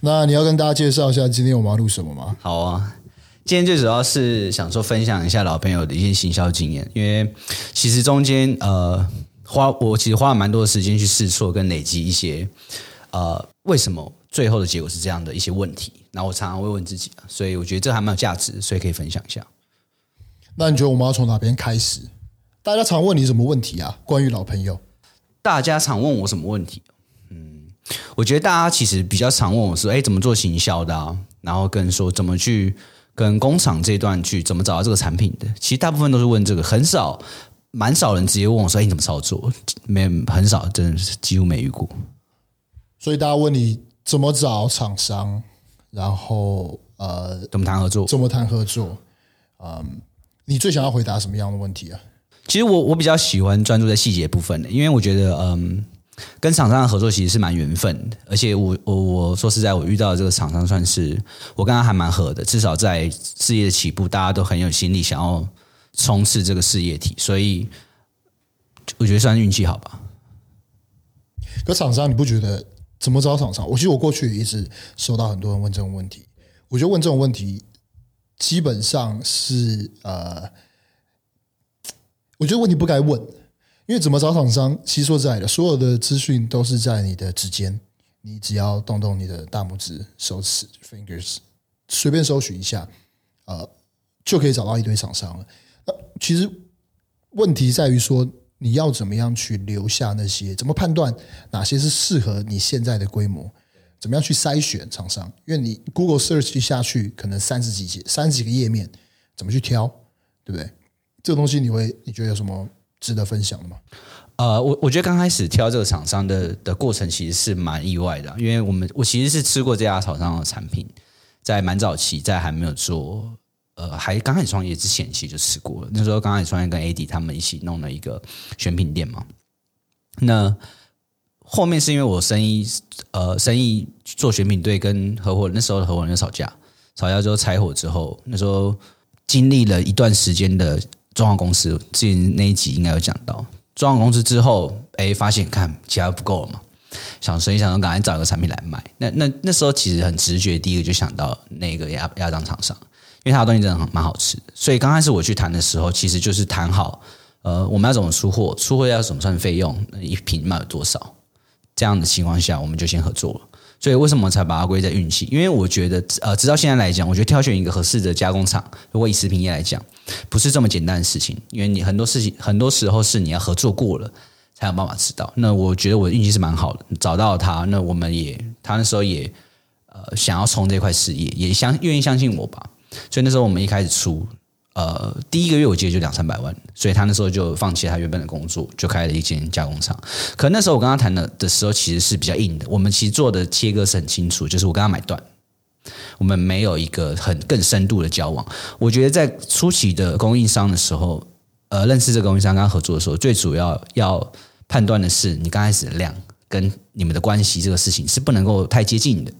那你要跟大家介绍一下今天我们要录什么吗？好啊，今天最主要是想说分享一下老朋友的一些行销经验，因为其实中间呃花我其实花了蛮多的时间去试错跟累积一些呃为什么最后的结果是这样的一些问题，然后我常常会问自己，所以我觉得这还蛮有价值，所以可以分享一下。那你觉得我们要从哪边开始？大家常问你什么问题啊？关于老朋友，大家常问我什么问题？我觉得大家其实比较常问我说：“哎，怎么做行销的啊？”然后跟说怎么去跟工厂这一段去怎么找到这个产品的？其实大部分都是问这个，很少，蛮少人直接问我说：“哎，你怎么操作？”没很少，真的是几乎没遇过。所以大家问你怎么找厂商，然后呃，怎么谈合作？怎么谈合作？嗯，你最想要回答什么样的问题啊？其实我我比较喜欢专注在细节部分的，因为我觉得嗯。跟厂商的合作其实是蛮缘分的，而且我我我说实在，我遇到的这个厂商算是我跟他还蛮合的，至少在事业的起步，大家都很有心力想要冲刺这个事业体，所以我觉得算运气好吧。可厂商你不觉得怎么找厂商？我其实我过去也一直收到很多人问这种问题，我觉得问这种问题基本上是呃，我觉得问题不该问。因为怎么找厂商，其实说实在的，所有的资讯都是在你的指尖，你只要动动你的大拇指、手指 （fingers），随便搜寻一下，呃，就可以找到一堆厂商了。那其实问题在于说，你要怎么样去留下那些？怎么判断哪些是适合你现在的规模？怎么样去筛选厂商？因为你 Google search 下去，可能三十几页、三十几个页面，怎么去挑？对不对？这个东西你会你觉得有什么？值得分享吗？呃，我我觉得刚开始挑这个厂商的的过程其实是蛮意外的，因为我们我其实是吃过这家厂商的产品，在蛮早期，在还没有做呃还刚开始创业之前，其实就吃过了。那时候刚开始创业，跟 AD 他们一起弄了一个选品店嘛。那后面是因为我生意呃生意做选品队，跟合伙人那时候的合伙人吵架，吵架之后拆伙之后，那时候经历了一段时间的。装潢公司之前那一集应该有讲到，装潢公司之后，哎，发现看其他不够了嘛，想所以想说赶紧找一个产品来卖。那那那时候其实很直觉，第一个就想到那个鸭鸭掌厂商，因为他的东西真的很蛮好吃。所以刚开始我去谈的时候，其实就是谈好，呃，我们要怎么出货，出货要怎么算费用，一瓶卖有多少，这样的情况下，我们就先合作了。所以为什么才把它归在运气？因为我觉得，呃，直到现在来讲，我觉得挑选一个合适的加工厂，如果以食品业来讲，不是这么简单的事情。因为你很多事情，很多时候是你要合作过了，才有办法知道。那我觉得我的运气是蛮好的，找到他，那我们也，他那时候也，呃，想要冲这块事业，也相愿意相信我吧。所以那时候我们一开始出。呃，第一个月我记得就两三百万，所以他那时候就放弃他原本的工作，就开了一间加工厂。可那时候我跟他谈的的时候，其实是比较硬的。我们其实做的切割是很清楚，就是我跟他买断，我们没有一个很更深度的交往。我觉得在初期的供应商的时候，呃，认识这个供应商跟他合作的时候，最主要要判断的是你刚开始的量跟你们的关系，这个事情是不能够太接近的，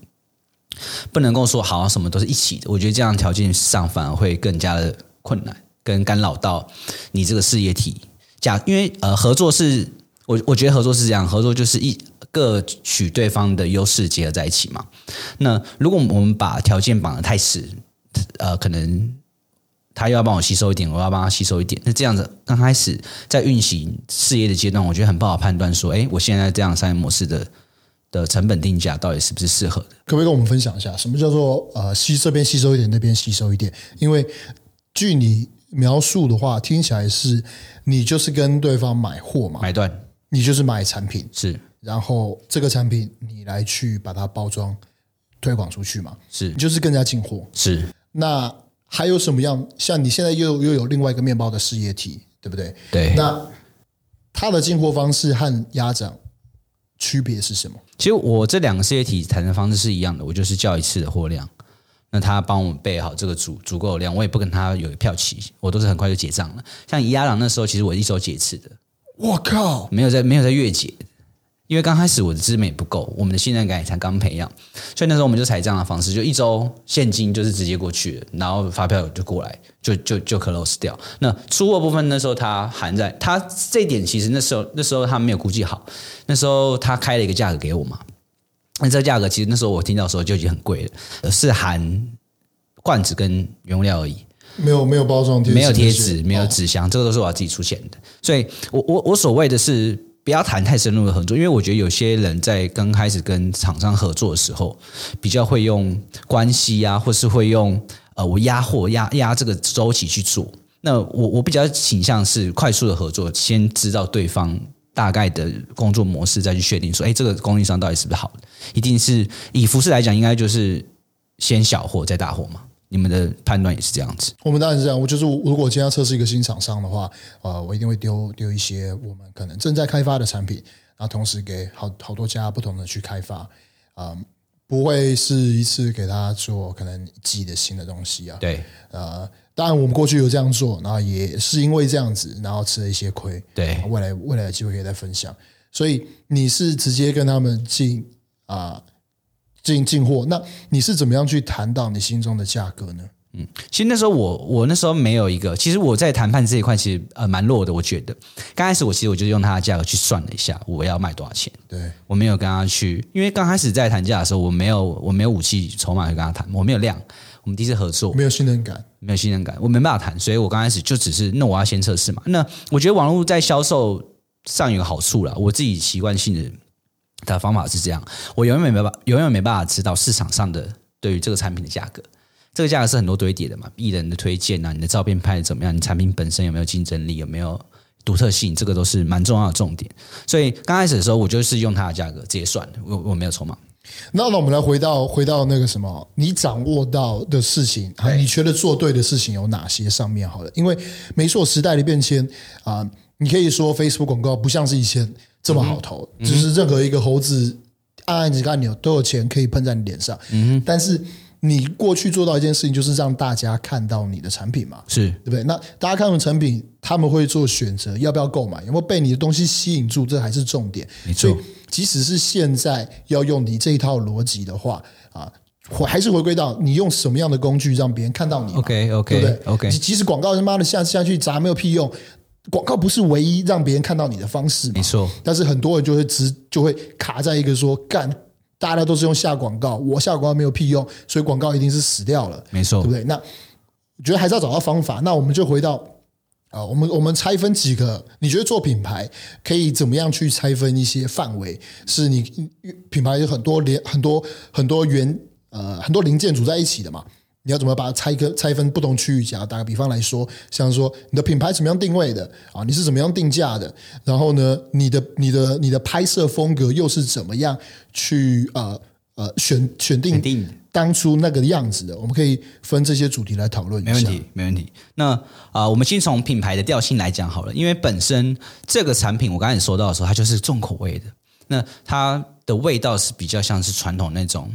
不能够说好像什么都是一起的。我觉得这样条件上反而会更加的。困难跟干扰到你这个事业体，假因为呃合作是我我觉得合作是这样，合作就是一各取对方的优势结合在一起嘛。那如果我们把条件绑得太死，呃，可能他又要帮我吸收一点，我要帮他吸收一点，那这样子刚开始在运行事业的阶段，我觉得很不好判断说，哎，我现在这样商业模式的的成本定价到底是不是适合的？可不可以跟我们分享一下，什么叫做呃吸这边吸收一点，那边吸收一点？因为据你描述的话，听起来是你就是跟对方买货嘛，买断，你就是买产品是，然后这个产品你来去把它包装推广出去嘛，是，你就是更加进货是。那还有什么样？像你现在又又有另外一个面包的事业体，对不对？对。那它的进货方式和鸭掌区别是什么？其实我这两个事业体谈的方式是一样的，我就是叫一次的货量。那他帮我们备好这个足足够的量，我也不跟他有票期，我都是很快就结账了。像宜鸭郎那时候，其实我一手结一次的。我靠，没有在没有在月结，因为刚开始我的资本也不够，我们的信任感也才刚培养，所以那时候我们就采这样的方式，就一周现金就是直接过去，然后发票就过来，就就就 close 掉。那出货部分那时候他含在他这一点，其实那时候那时候他没有估计好，那时候他开了一个价格给我嘛。那这个价格其实那时候我听到的时候就已经很贵了，是含罐子跟原物料而已，没有没有包装贴，没有贴纸，没有纸箱，哦、这个都是我要自己出钱的。所以我我我所谓的是不要谈太深入的合作，因为我觉得有些人在刚开始跟厂商合作的时候，比较会用关系啊，或是会用呃我压货压压这个周期去做。那我我比较倾向是快速的合作，先知道对方大概的工作模式，再去确定说，哎，这个供应商到底是不是好的？一定是以服饰来讲，应该就是先小货再大货嘛？你们的判断也是这样子？我们当然是这样。我就是如果今天要测试一个新厂商的话，呃，我一定会丢丢一些我们可能正在开发的产品，然后同时给好好多家不同的去开发，啊、呃，不会是一次给他做可能一季的新的东西啊。对，呃。当然，我们过去有这样做，然后也是因为这样子，然后吃了一些亏。对，未来未来的机会可以再分享。所以你是直接跟他们进啊进进货，那你是怎么样去谈到你心中的价格呢？嗯，其实那时候我我那时候没有一个，其实我在谈判这一块其实呃蛮弱的。我觉得刚开始我其实我就用他的价格去算了一下，我要卖多少钱。对，我没有跟他去，因为刚开始在谈价的时候，我没有我没有武器筹码去跟他谈，我没有量。我们第一次合作，没有信任感，没有信任感，我没办法谈，所以我刚开始就只是，那我要先测试嘛。那我觉得网络在销售上有个好处啦，我自己习惯性的的方法是这样，我永远没办法，永远没办法知道市场上的对于这个产品的价格，这个价格是很多堆叠的嘛，艺人的推荐啊，你的照片拍的怎么样，你产品本身有没有竞争力，有没有独特性，这个都是蛮重要的重点。所以刚开始的时候，我就是用它的价格直接算的，我我没有筹码。那那我们来回到回到那个什么，你掌握到的事情啊，你觉得做对的事情有哪些？上面好了，因为没错，时代的变迁啊、呃，你可以说 Facebook 广告不像是以前这么好投，嗯、就是任何一个猴子按按几个按钮都有钱可以喷在你脸上。嗯，但是你过去做到一件事情，就是让大家看到你的产品嘛，是对不对？那大家看到产品，他们会做选择，要不要购买？有没有被你的东西吸引住？这还是重点。没错。即使是现在要用你这一套逻辑的话啊，还是回归到你用什么样的工具让别人看到你？OK OK 对不对？OK，即使广告他妈的下下去砸没有屁用，广告不是唯一让别人看到你的方式。没错，但是很多人就会直就会卡在一个说干，大家都是用下广告，我下广告没有屁用，所以广告一定是死掉了。没错，对不对？那我觉得还是要找到方法。那我们就回到。啊，我们我们拆分几个，你觉得做品牌可以怎么样去拆分一些范围？是你品牌有很多连很多很多元呃很多零件组在一起的嘛？你要怎么把它拆个拆分不同区域？讲打个比方来说，像说你的品牌怎么样定位的啊？你是怎么样定价的？然后呢，你的你的你的拍摄风格又是怎么样去呃呃选选定？选定当初那个样子的，我们可以分这些主题来讨论一下。没问题，没问题。那啊、呃，我们先从品牌的调性来讲好了，因为本身这个产品我刚才说到的时候，它就是重口味的。那它的味道是比较像是传统那种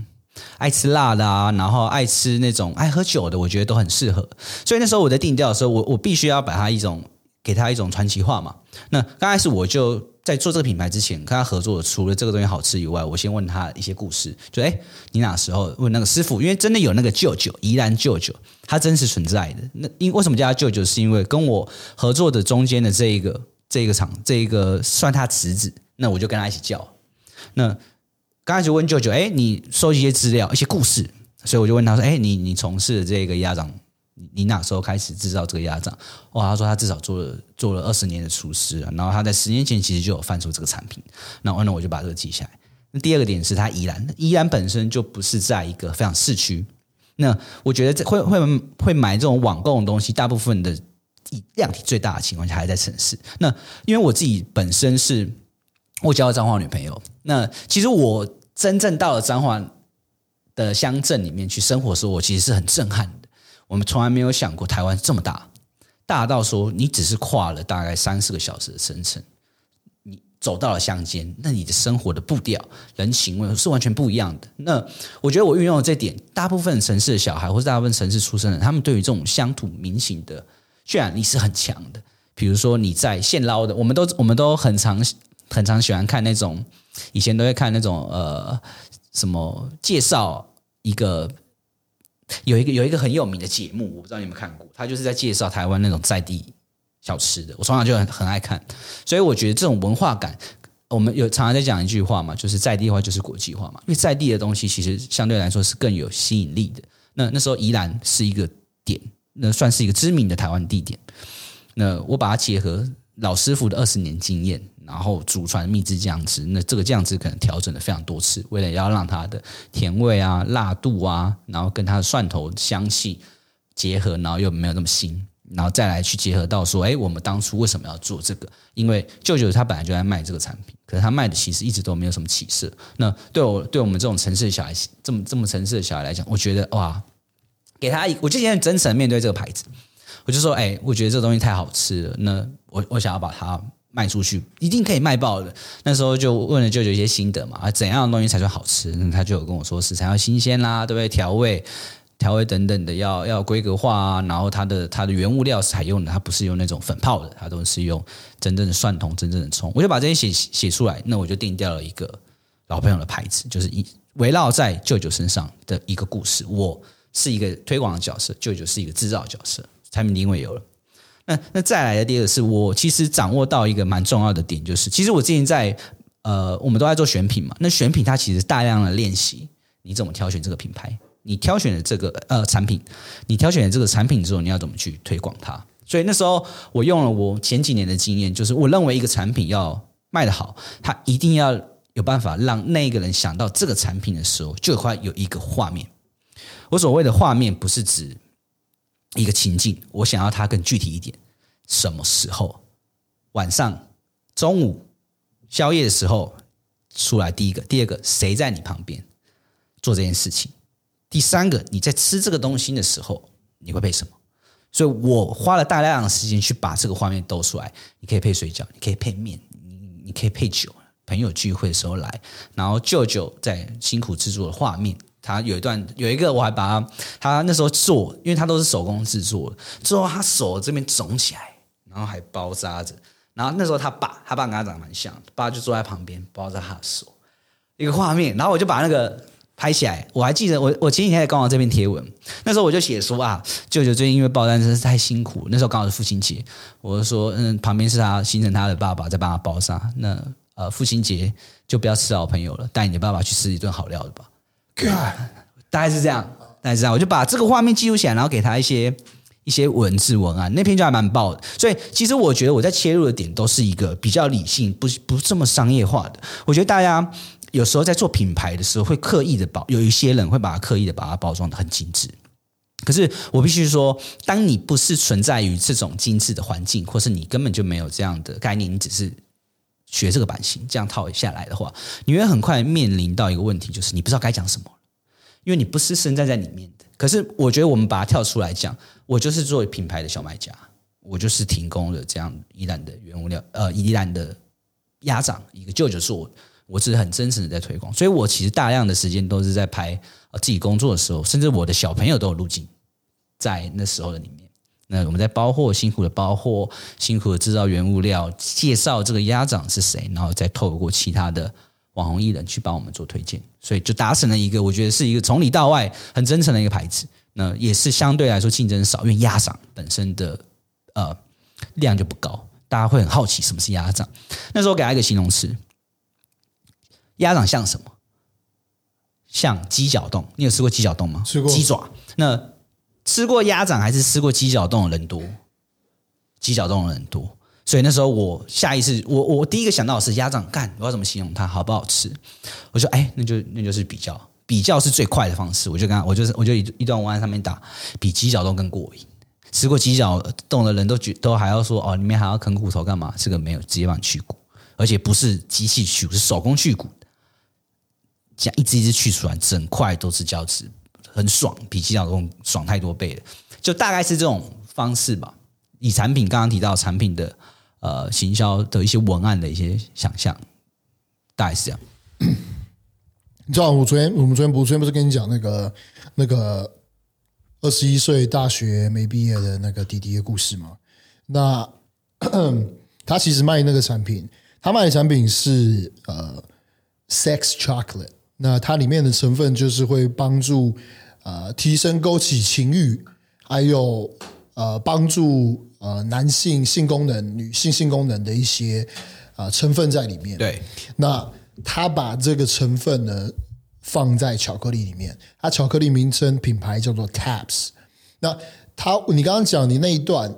爱吃辣的啊，然后爱吃那种爱喝酒的，我觉得都很适合。所以那时候我在定调的时候，我我必须要把它一种给它一种传奇化嘛。那刚开始我就。在做这个品牌之前，跟他合作，除了这个东西好吃以外，我先问他一些故事。就哎，你哪时候问那个师傅？因为真的有那个舅舅，宜兰舅舅，他真实存在的。那因为什么叫他舅舅？是因为跟我合作的中间的这一个这一个厂，这一个算他侄子。那我就跟他一起叫。那刚开始问舅舅，哎，你收集一些资料，一些故事。所以我就问他说，哎，你你从事的这个鸭掌。你你哪时候开始制造这个鸭掌？哇，他说他至少做了做了二十年的厨师，然后他在十年前其实就有贩售这个产品。那那我就把这个记下来。那第二个点是他宜兰，宜兰本身就不是在一个非常市区。那我觉得这会会会买这种网购的东西，大部分的量体最大的情况下还在城市。那因为我自己本身是我交了彰化女朋友，那其实我真正到了彰化的乡镇里面去生活的时候，我其实是很震撼的。我们从来没有想过台湾这么大，大到说你只是跨了大概三四个小时的车程，你走到了乡间，那你的生活的步调、人情味是完全不一样的。那我觉得我运用了这点，大部分城市的小孩或是大部分城市出生的人，他们对于这种乡土民情的渲染力是很强的。比如说你在现捞的，我们都我们都很常很常喜欢看那种，以前都会看那种呃什么介绍一个。有一个有一个很有名的节目，我不知道你有没有看过，他就是在介绍台湾那种在地小吃的。我从小就很很爱看，所以我觉得这种文化感，我们有常常在讲一句话嘛，就是在地化就是国际化嘛。因为在地的东西其实相对来说是更有吸引力的。那那时候宜兰是一个点，那算是一个知名的台湾地点。那我把它结合老师傅的二十年经验，然后祖传秘制酱汁。那这个酱汁可能调整了非常多次，为了要让它的甜味啊、辣度啊，然后跟它的蒜头香气结合，然后又没有那么腥。然后再来去结合到说，哎，我们当初为什么要做这个？因为舅舅他本来就在卖这个产品，可是他卖的其实一直都没有什么起色。那对我对我们这种城市的小孩，这么这么城市的小孩来讲，我觉得哇，给他，我就现在真诚面对这个牌子，我就说，哎，我觉得这东西太好吃了，那我我想要把它卖出去，一定可以卖爆的。那时候就问了舅舅一些心得嘛，啊，怎样的东西才算好吃？那他就有跟我说，食材要新鲜啦，对不对？调味。调味等等的要要规格化啊，然后它的它的原物料采用的，它不是用那种粉泡的，它都是用真正的蒜头、真正的葱。我就把这些写写出来，那我就定掉了一个老朋友的牌子，就是一围绕在舅舅身上的一个故事。我是一个推广的角色，舅舅是一个制造角色，产品定位有了。那那再来的第二个是我其实掌握到一个蛮重要的点，就是其实我之前在呃，我们都在做选品嘛，那选品它其实大量的练习，你怎么挑选这个品牌？你挑选的这个呃产品，你挑选的这个产品之后，你要怎么去推广它？所以那时候我用了我前几年的经验，就是我认为一个产品要卖得好，它一定要有办法让那个人想到这个产品的时候，就会有一个画面。我所谓的画面，不是指一个情境，我想要它更具体一点。什么时候？晚上、中午、宵夜的时候出来。第一个，第二个，谁在你旁边做这件事情？第三个，你在吃这个东西的时候，你会配什么？所以我花了大量的时间去把这个画面兜出来。你可以配水饺，你可以配面，你你可以配酒。朋友聚会的时候来，然后舅舅在辛苦制作的画面，他有一段有一个，我还把他他那时候做，因为他都是手工制作的，之后他手这边肿起来，然后还包扎着。然后那时候他爸，他爸跟他长得蛮像，爸就坐在旁边包着他的手，一个画面。然后我就把那个。拍起来，我还记得我我前几天在刚好这篇贴文，那时候我就写说啊，舅舅最近因为爆单真是太辛苦，那时候刚好是父亲节，我就说嗯，旁边是他心疼他的爸爸在帮他包扎，那呃父亲节就不要吃好朋友了，带你的爸爸去吃一顿好料的吧大概是这样，大概是这样，我就把这个画面记录起来，然后给他一些一些文字文案，那篇就还蛮爆的，所以其实我觉得我在切入的点都是一个比较理性，不是不这么商业化的，我觉得大家。有时候在做品牌的时候，会刻意的包，有一些人会把它刻意的把它包装的很精致。可是我必须说，当你不是存在于这种精致的环境，或是你根本就没有这样的概念，你只是学这个版型这样套下来的话，你会很快面临到一个问题，就是你不知道该讲什么，因为你不是身在在里面的。可是我觉得我们把它跳出来讲，我就是作为品牌的小卖家，我就是提供了这样宜兰的原物料，呃，宜兰的鸭掌，一个舅舅是。我只是很真诚的在推广，所以我其实大量的时间都是在拍自己工作的时候，甚至我的小朋友都有录进在那时候的里面。那我们在包货，辛苦的包货，辛苦的制造原物料，介绍这个鸭掌是谁，然后再透过其他的网红艺人去帮我们做推荐，所以就达成了一个我觉得是一个从里到外很真诚的一个牌子。那也是相对来说竞争少，因为鸭掌本身的呃量就不高，大家会很好奇什么是鸭掌。那时候给他一个形容词。鸭掌像什么？像鸡脚冻。你有吃过鸡脚冻吗？吃过。鸡爪。那吃过鸭掌还是吃过鸡脚冻的人多？鸡脚冻的人多。所以那时候我下意识，我我第一个想到的是鸭掌干，我要怎么形容它好不好吃？我说，哎，那就那就是比较，比较是最快的方式。我就跟他，我就是我就一一段文案上面打，比鸡脚冻更过瘾。吃过鸡脚冻的人都觉都还要说，哦，里面还要啃骨头干嘛？这个没有，直接帮你去骨，而且不是机器去骨，是手工去骨。这样一只一只去出来，整块都是胶质，很爽，比鸡脚冻爽太多倍了。就大概是这种方式吧。以产品刚刚提到产品的呃行销的一些文案的一些想象，大概是这样。你知道我昨天我们昨天不昨天不是跟你讲那个那个二十一岁大学没毕业的那个弟弟的故事吗？那 他其实卖那个产品，他卖的产品是呃 sex chocolate。那它里面的成分就是会帮助呃提升勾起情欲，还有呃帮助呃男性性功能、女性性功能的一些啊、呃、成分在里面。对，那他把这个成分呢放在巧克力里面，它巧克力名称品牌叫做 Taps。那他你刚刚讲你那一段，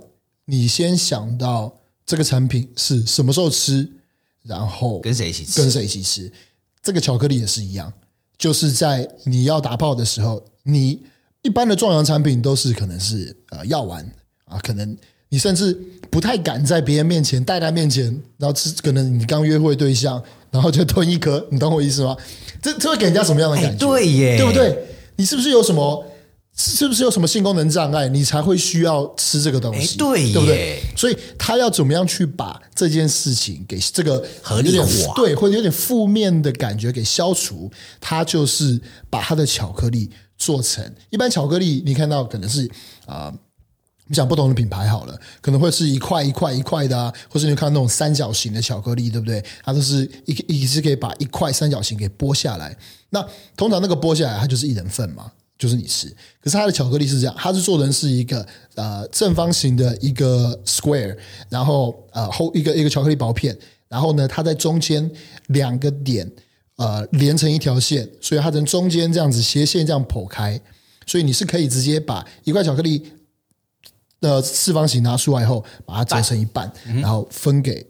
你先想到这个产品是什么时候吃，然后跟谁一起吃？跟谁一起吃？这个巧克力也是一样，就是在你要打炮的时候，你一般的壮阳产品都是可能是呃药丸啊，可能。你甚至不太敢在别人面前、大家面前，然后吃，可能你刚约会对象，然后就吞一颗，你懂我意思吗？这这会给人家什么样的感觉？对耶，对不对？你是不是有什么？是不是有什么性功能障碍，你才会需要吃这个东西？对，对不对？所以他要怎么样去把这件事情给这个合理化，对，或者有点负面的感觉给消除？他就是把他的巧克力做成一般巧克力，你看到可能是啊。呃你讲不同的品牌好了，可能会是一块一块一块的啊，或是你看那种三角形的巧克力，对不对？它都是一一是可以把一块三角形给剥下来。那通常那个剥下来，它就是一人份嘛，就是你吃。可是它的巧克力是这样，它是做成是一个呃正方形的一个 square，然后呃后一个一个巧克力薄片，然后呢，它在中间两个点呃连成一条线，所以它从中间这样子斜线这样剖开，所以你是可以直接把一块巧克力。的四方形拿出来后，把它折成一半，然后分给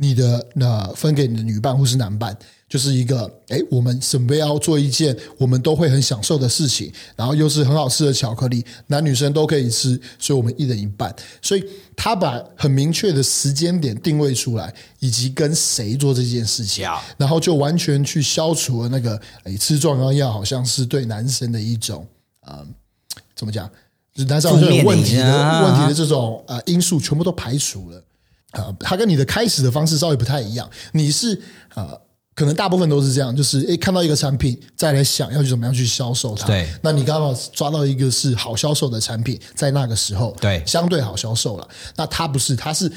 你的那分给你的女伴或是男伴，就是一个哎，我们准备要做一件我们都会很享受的事情，然后又是很好吃的巧克力，男女生都可以吃，所以我们一人一半。所以他把很明确的时间点定位出来，以及跟谁做这件事情，然后就完全去消除了那个哎，吃壮阳药好像是对男生的一种啊、嗯，怎么讲？男生好像有问题的问题的这种呃因素全部都排除了，呃，他跟你的开始的方式稍微不太一样。你是呃，可能大部分都是这样，就是诶看到一个产品，再来想要去怎么样去销售它。对，那你刚好抓到一个是好销售的产品，在那个时候，对，相对好销售了。那他不是，他是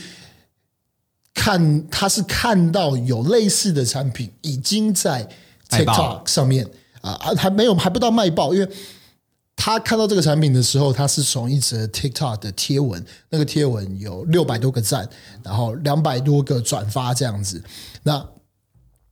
看他是看到有类似的产品已经在 TikTok 上面啊啊，还没有还不到卖爆，因为。他看到这个产品的时候，他是从一则 TikTok 的贴文，那个贴文有六百多个赞，然后两百多个转发这样子。那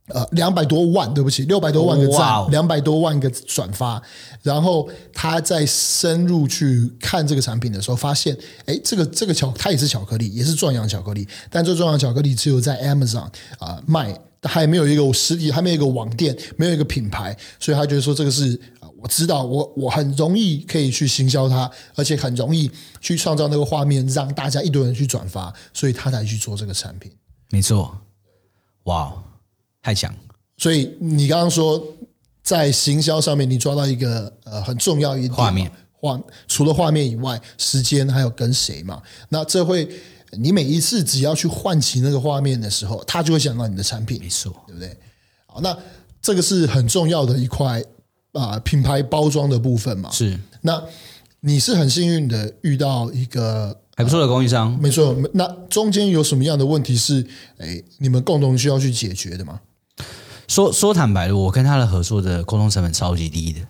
呃，两百多万，对不起，六百多万个赞，两百多万个转发。然后他在深入去看这个产品的时候，发现，哎，这个这个巧，它也是巧克力，也是壮阳巧克力，但这壮阳巧克力只有在 Amazon 啊、呃、卖，还没有一个实体，还没有一个网店，没有一个品牌，所以他觉得说这个是。我知道我，我我很容易可以去行销它，而且很容易去创造那个画面，让大家一堆人去转发，所以他才去做这个产品。没错，哇，太强！所以你刚刚说在行销上面，你抓到一个呃很重要一点画面，画除了画面以外，时间还有跟谁嘛？那这会你每一次只要去唤起那个画面的时候，他就会想到你的产品，没错，对不对？好，那这个是很重要的一块。啊，品牌包装的部分嘛，是。那你是很幸运的遇到一个还不错的供应商，没错。那中间有什么样的问题是，哎，你们共同需要去解决的吗？说说坦白的，我跟他的合作的沟通成本超级低的。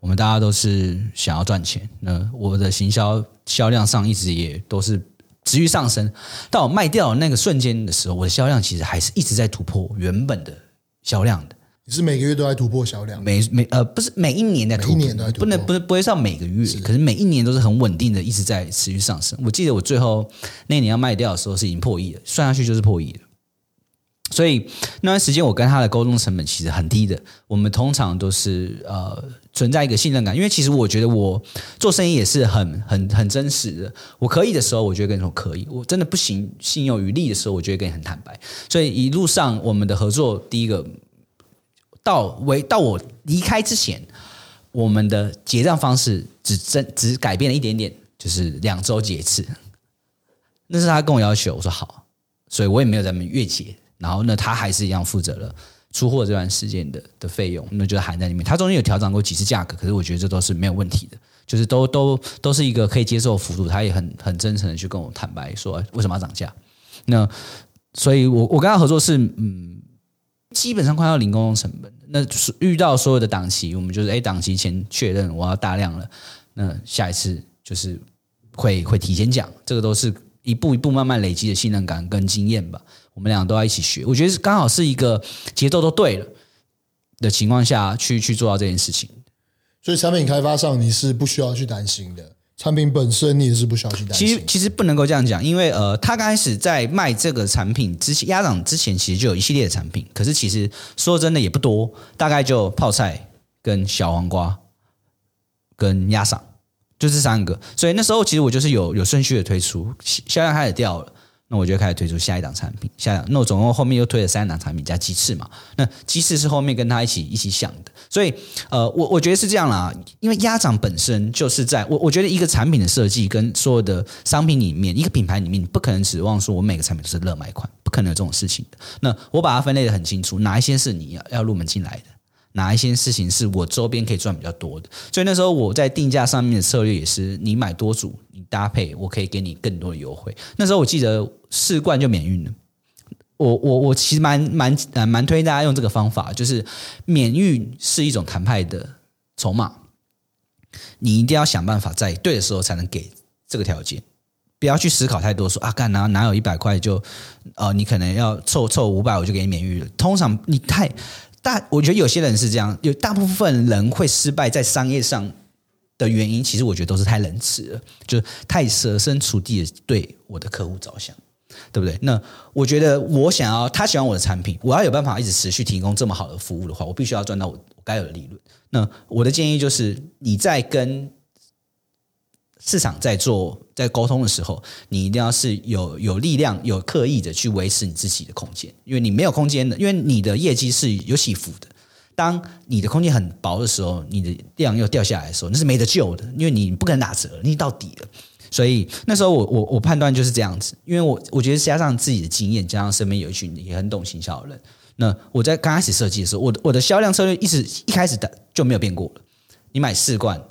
我们大家都是想要赚钱，那我的行销销量上一直也都是持续上升。到我卖掉那个瞬间的时候，我的销量其实还是一直在突破原本的销量的。你是每个月都在突破销量？每每呃不是每一年的突破，每一年都在突破，不能不是不会上每个月，是可是每一年都是很稳定的，一直在持续上升。我记得我最后那年要卖掉的时候是已经破亿了，算下去就是破亿了。所以那段时间我跟他的沟通成本其实很低的。我们通常都是呃存在一个信任感，因为其实我觉得我做生意也是很很很真实的。我可以的时候，我就会跟你说可以；我真的不行，心有余力的时候，我就会跟你很坦白。所以一路上我们的合作，第一个。到为到我离开之前，我们的结账方式只增只改变了一点点，就是两周结一次。那是他跟我要求，我说好，所以我也没有在那边月结。然后呢，他还是一样负责了出货这段时间的的费用，那就含在里面。他中间有调整过几次价格，可是我觉得这都是没有问题的，就是都都都是一个可以接受的幅度。他也很很真诚的去跟我坦白说为什么要涨价。那所以我我跟他合作是嗯。基本上快要零沟通成本，那是遇到所有的档期，我们就是哎，档期前确认我要大量了，那下一次就是会会提前讲，这个都是一步一步慢慢累积的信任感跟经验吧。我们俩都要一起学。我觉得刚好是一个节奏都对了的情况下去去做到这件事情。所以产品开发上你是不需要去担心的。产品本身你是不需要去担心。其实其实不能够这样讲，因为呃，他刚开始在卖这个产品之前，鸭掌之前其实就有一系列的产品，可是其实说真的也不多，大概就泡菜跟小黄瓜跟鸭掌，就这三个。所以那时候其实我就是有有顺序的推出，销量开始掉了。那我就开始推出下一档产品，下一档，那我总共后面又推了三档产品加鸡翅嘛。那鸡翅是后面跟他一起一起想的，所以呃，我我觉得是这样啦，因为鸭掌本身就是在我我觉得一个产品的设计跟所有的商品里面，一个品牌里面，你不可能指望说我每个产品都是热卖款，不可能有这种事情的。那我把它分类的很清楚，哪一些是你要要入门进来的。哪一些事情是我周边可以赚比较多的？所以那时候我在定价上面的策略也是，你买多组，你搭配，我可以给你更多的优惠。那时候我记得四罐就免运了。我我我其实蛮蛮蛮蛮推大家用这个方法，就是免运是一种谈判的筹码。你一定要想办法在对的时候才能给这个条件，不要去思考太多，说啊，干哪哪有一百块就呃，你可能要凑凑五百，我就给你免运了。通常你太。大，我觉得有些人是这样，有大部分人会失败在商业上的原因，其实我觉得都是太仁慈了，就是太设身处地的对我的客户着想，对不对？那我觉得我想要他喜欢我的产品，我要有办法一直持续提供这么好的服务的话，我必须要赚到我该有的利润。那我的建议就是，你在跟市场在做在沟通的时候，你一定要是有有力量、有刻意的去维持你自己的空间，因为你没有空间的，因为你的业绩是有起伏的。当你的空间很薄的时候，你的量又掉下来的时候，那是没得救的，因为你不可能打折，你到底了。所以那时候我我我判断就是这样子，因为我我觉得加上自己的经验，加上身边有一群也很懂行销的人，那我在刚开始设计的时候，我的我的销量策略一直一开始的就没有变过了。你买四罐，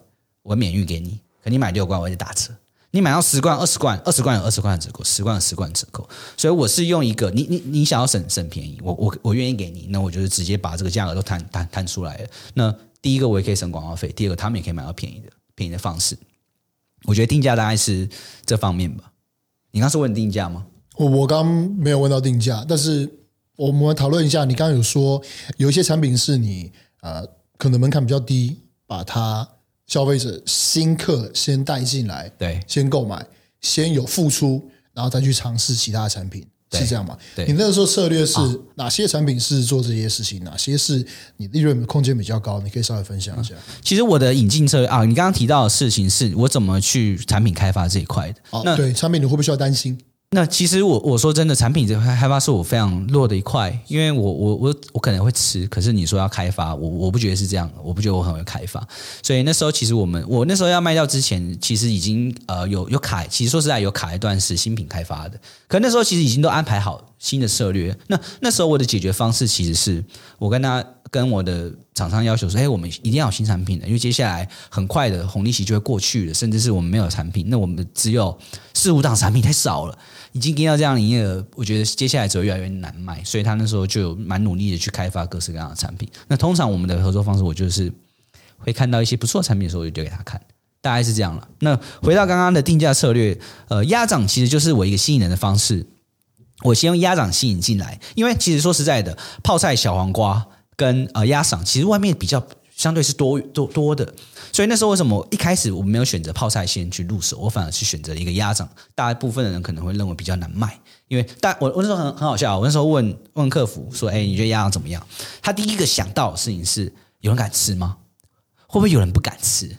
我免运给你。可你买六罐，我就打折；你买到十罐、二十罐，二十罐有二十罐的折扣，十罐有十罐的折扣。所以我是用一个，你你你想要省省便宜，我我我愿意给你，那我就是直接把这个价格都摊摊摊出来了。那第一个我也可以省广告费，第二个他们也可以买到便宜的便宜的方式。我觉得定价大概是这方面吧。你刚是问定价吗？我我刚没有问到定价，但是我们讨论一下。你刚刚有说有一些产品是你呃可能门槛比较低，把它。消费者新客先带进来，对，先购买，先有付出，然后再去尝试其他的产品，是这样吗？对，你那个时候策略是哪些产品是做这些事情，哪些是你利润空间比较高？你可以稍微分享一下。其实我的引进策略啊，你刚刚提到的事情是我怎么去产品开发这一块的。哦，对，产品你会不会需要担心？那其实我我说真的，产品这块开发是我非常弱的一块，因为我我我我可能会吃，可是你说要开发，我我不觉得是这样，我不觉得我很会开发，所以那时候其实我们我那时候要卖掉之前，其实已经呃有有卡，其实说实在有卡一段是新品开发的，可那时候其实已经都安排好新的策略，那那时候我的解决方式其实是我跟他。跟我的厂商要求说：“哎，我们一定要有新产品的，因为接下来很快的红利期就会过去了，甚至是我们没有产品，那我们只有四五档产品太少了，已经跟到这样营业额，我觉得接下来只会越来越难卖。所以他那时候就有蛮努力的去开发各式各样的产品。那通常我们的合作方式，我就是会看到一些不错的产品的时候，我就丢给他看，大概是这样了。那回到刚刚的定价策略，呃，鸭掌其实就是我一个吸引人的方式，我先用鸭掌吸引进来，因为其实说实在的，泡菜、小黄瓜。”跟呃鸭掌，其实外面比较相对是多多多的，所以那时候为什么一开始我没有选择泡菜先去入手，我反而是选择一个鸭掌。大部分的人可能会认为比较难卖，因为大我我那时候很很好笑，我那时候问问客服说：“哎，你觉得鸭掌怎么样？”他第一个想到的事情是：有人敢吃吗？会不会有人不敢吃？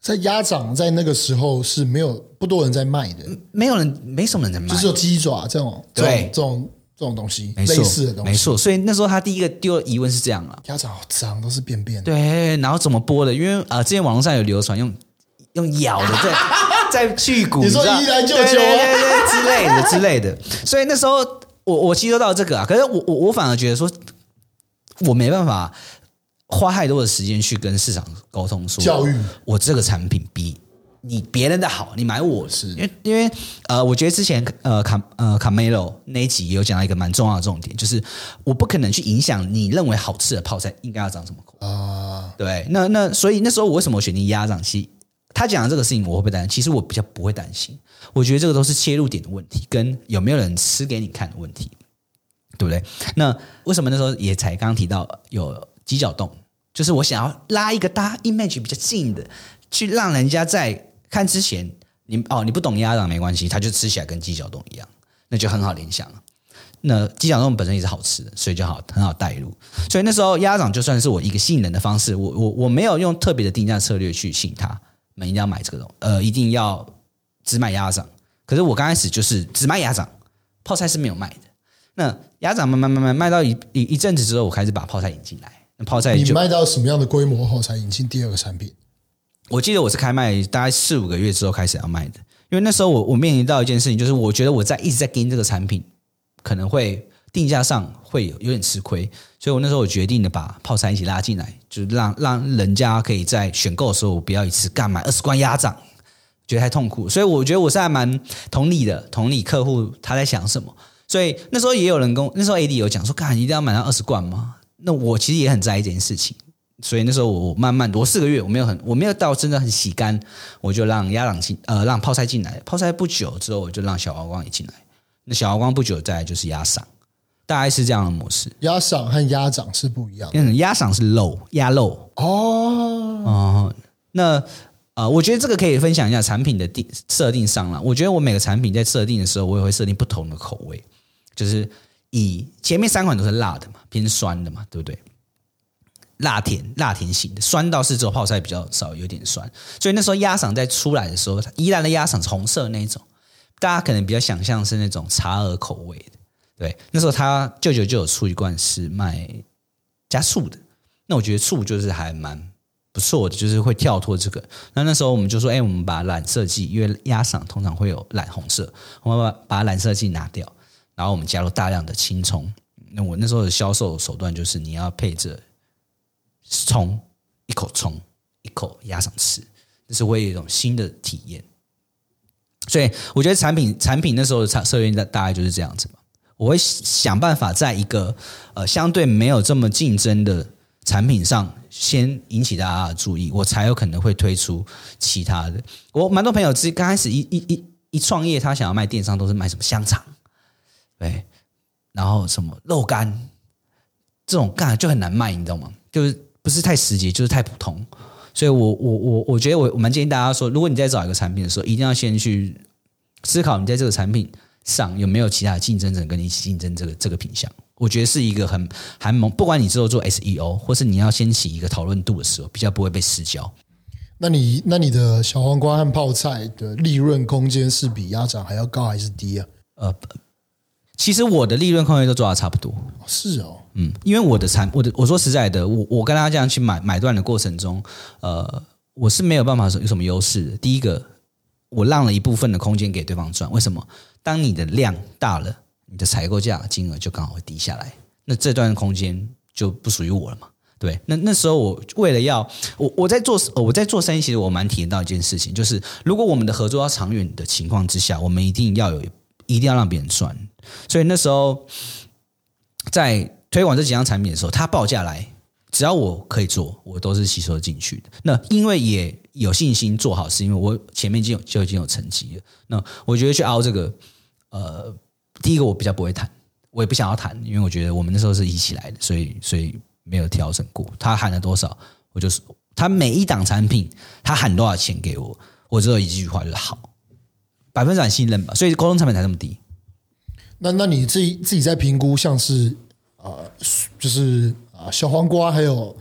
在鸭掌在那个时候是没有不多人在卖的，没有人，没什么人在卖，就是有鸡爪这种对这种。这种东西，没错，类似的东西，没错。所以那时候他第一个丢的疑问是这样啊，鸭掌好脏，都是便便。对，然后怎么剥的？因为啊、呃，之前网络上有流传用用咬的在 在去骨，你说一来就九，对对对对之类的之类的。所以那时候我我吸收到这个啊，可是我我我反而觉得说，我没办法花太多的时间去跟市场沟通说，教育我这个产品比。你别人的好，你买我是，因为因为呃，我觉得之前呃卡呃卡梅罗那一集也有讲到一个蛮重要的重点，就是我不可能去影响你认为好吃的泡菜应该要长什么口啊。对，那那所以那时候我为什么选定鸭掌？其实他讲的这个事情我会不会担心？其实我比较不会担心，我觉得这个都是切入点的问题，跟有没有人吃给你看的问题。对不对？那为什么那时候也才刚刚提到有鸡脚冻？就是我想要拉一个大家 image 比较近的，去让人家在看之前，你哦你不懂鸭掌没关系，它就吃起来跟鸡脚冻一样，那就很好联想了。那鸡脚冻本身也是好吃的，所以就好很好带入。所以那时候鸭掌就算是我一个吸引人的方式，我我我没有用特别的定价策略去吸引他们一定要买这个东西，呃，一定要只买鸭掌。可是我刚开始就是只卖鸭掌，泡菜是没有卖的。那鸭掌慢慢慢慢卖到一一一阵子之后，我开始把泡菜引进来。那泡菜就你卖到什么样的规模后才引进第二个产品？我记得我是开卖大概四五个月之后开始要卖的，因为那时候我我面临到一件事情，就是我觉得我在一直在跟这个产品，可能会定价上会有有点吃亏，所以我那时候我决定的把泡菜一起拉进来，就是让让人家可以在选购的时候，我不要一次干买二十罐鸭掌，觉得太痛苦，所以我觉得我是还蛮同理的，同理客户他在想什么，所以那时候也有人跟那时候 AD 有讲说，干一定要买到二十罐吗？那我其实也很在意这件事情，所以那时候我慢慢我四个月我没有很我没有到真的很洗干，我就让鸭掌进呃让泡菜进来，泡菜不久之后我就让小黄光也进来，那小黄光不久再来就是鸭嗓，大概是这样的模式。鸭嗓和鸭掌是不一样的，嗯，鸭嗓是肉鸭肉哦哦，那。啊、呃，我觉得这个可以分享一下产品的定设定上了。我觉得我每个产品在设定的时候，我也会设定不同的口味，就是以前面三款都是辣的嘛，偏酸的嘛，对不对？辣甜辣甜型的，酸倒是只有泡菜比较少，有点酸。所以那时候鸭嗓在出来的时候，宜兰的鸭嗓是红色那一种，大家可能比较想象是那种茶鹅口味的。对，那时候他舅舅就有出一罐是卖加醋的，那我觉得醋就是还蛮。不错的，就是会跳脱这个。那那时候我们就说，哎，我们把染色剂，因为鸭嗓通常会有染红色，我们把把染色剂拿掉，然后我们加入大量的青葱。那我那时候的销售手段就是，你要配着葱，一口葱，一口鸭赏吃，这是会有一种新的体验。所以我觉得产品产品那时候的策略大大概就是这样子嘛。我会想办法在一个呃相对没有这么竞争的产品上。先引起大家的注意，我才有可能会推出其他的。我蛮多朋友自己刚开始一一一一创业，他想要卖电商，都是卖什么香肠，对，然后什么肉干，这种干就很难卖，你知道吗？就是不是太实际，就是太普通。所以我我我我觉得我我蛮建议大家说，如果你在找一个产品的时候，一定要先去思考你在这个产品上有没有其他的竞争者跟你一起竞争这个这个品项。我觉得是一个很还猛，不管你之后做 SEO，或是你要掀起一个讨论度的时候，比较不会被失焦。那你那你的小黄瓜和泡菜的利润空间是比鸭掌还要高还是低啊？呃，其实我的利润空间都做的差不多。是哦，嗯，因为我的产，我的我说实在的，我我跟大家这样去买买断的过程中，呃，我是没有办法说有什么优势的。第一个，我让了一部分的空间给对方赚。为什么？当你的量大了。你的采购价金额就刚好会低下来，那这段空间就不属于我了嘛？对，那那时候我为了要我我在做我在做生意，其实我蛮体验到一件事情，就是如果我们的合作要长远的情况之下，我们一定要有一定要让别人赚。所以那时候在推广这几样产品的时候，他报价来，只要我可以做，我都是吸收进去的。那因为也有信心做好，是因为我前面就有就已经有成绩了。那我觉得去凹这个，呃。第一个我比较不会谈，我也不想要谈，因为我觉得我们那时候是一起来的，所以所以没有调整过。他喊了多少，我就是他每一档产品他喊多少钱给我，我只有一句话就是好，百分之百信任吧。所以沟通成本才这么低。那那你自己自己在评估，像是啊、呃，就是啊小黄瓜还有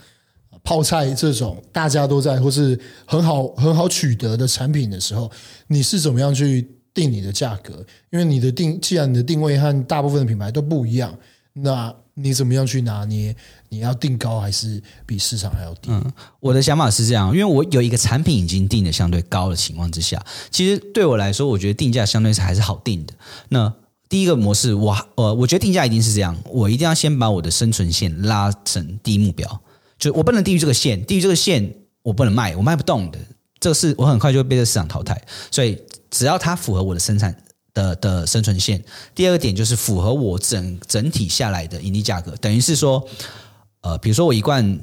泡菜这种大家都在或是很好很好取得的产品的时候，你是怎么样去？定你的价格，因为你的定，既然你的定位和大部分的品牌都不一样，那你怎么样去拿捏？你要定高还是比市场还要低？嗯，我的想法是这样，因为我有一个产品已经定的相对高的情况之下，其实对我来说，我觉得定价相对是还是好定的。那第一个模式，我呃，我觉得定价一定是这样，我一定要先把我的生存线拉成低目标，就我不能低于这个线，低于这个线我不能卖，我卖不动的，这个是我很快就会被这市场淘汰，所以。只要它符合我的生产的的生存线，第二个点就是符合我整整体下来的盈利价格，等于是说，呃，比如说我一罐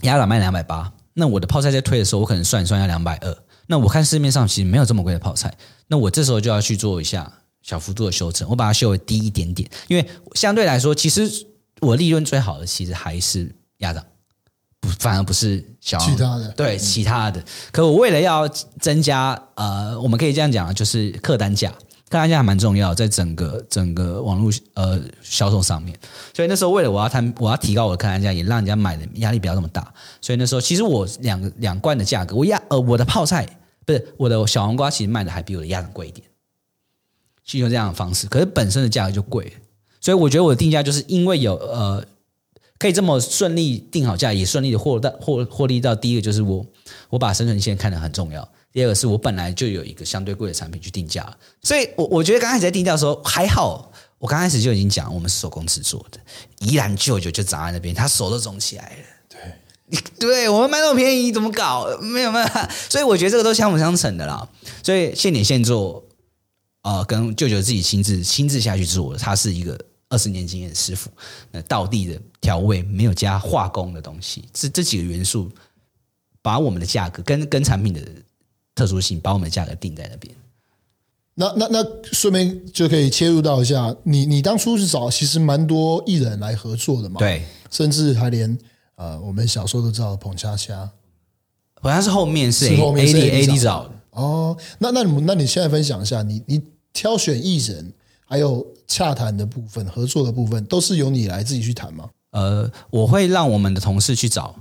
鸭掌卖两百八，那我的泡菜在推的时候，我可能算一算要两百二，那我看市面上其实没有这么贵的泡菜，那我这时候就要去做一下小幅度的修正，我把它修为低一点点，因为相对来说，其实我利润最好的其实还是鸭掌，不反而不是小其他的，对其他的。可我为了要增加，呃，我们可以这样讲，就是客单价。客单价还蛮重要，在整个整个网络呃销售上面，所以那时候为了我要谈，我要提高我的客单价，也让人家买的压力不要那么大。所以那时候其实我两两罐的价格，我鸭呃我的泡菜不是我的小黄瓜，其实卖的还比我的鸭掌贵一点，是用这样的方式。可是本身的价格就贵，所以我觉得我的定价就是因为有呃可以这么顺利定好价，也顺利的获到获获利到。第一个就是我我把生存线看得很重要。第二个是我本来就有一个相对贵的产品去定价，所以我我觉得刚开始在定价的时候还好，我刚开始就已经讲我们是手工制作的，宜兰舅舅就砸在那边，他手都肿起来了。对，对我们卖那么便宜，怎么搞？没有办法，所以我觉得这个都相辅相成的啦。所以现点现做，呃，跟舅舅自己亲自亲自下去做的，他是一个二十年经验的师傅，那道地的调味，没有加化工的东西，这这几个元素，把我们的价格跟跟产品的。特殊性把我们的价格定在那边，那那那顺便就可以切入到一下，你你当初是找其实蛮多艺人来合作的嘛？对，甚至还连呃我们小时候都知道的澎恰恰，好像是后面是 A 是后面是 A D 找的哦。那那你那你现在分享一下，你你挑选艺人还有洽谈的部分、合作的部分，都是由你来自己去谈吗？呃，我会让我们的同事去找。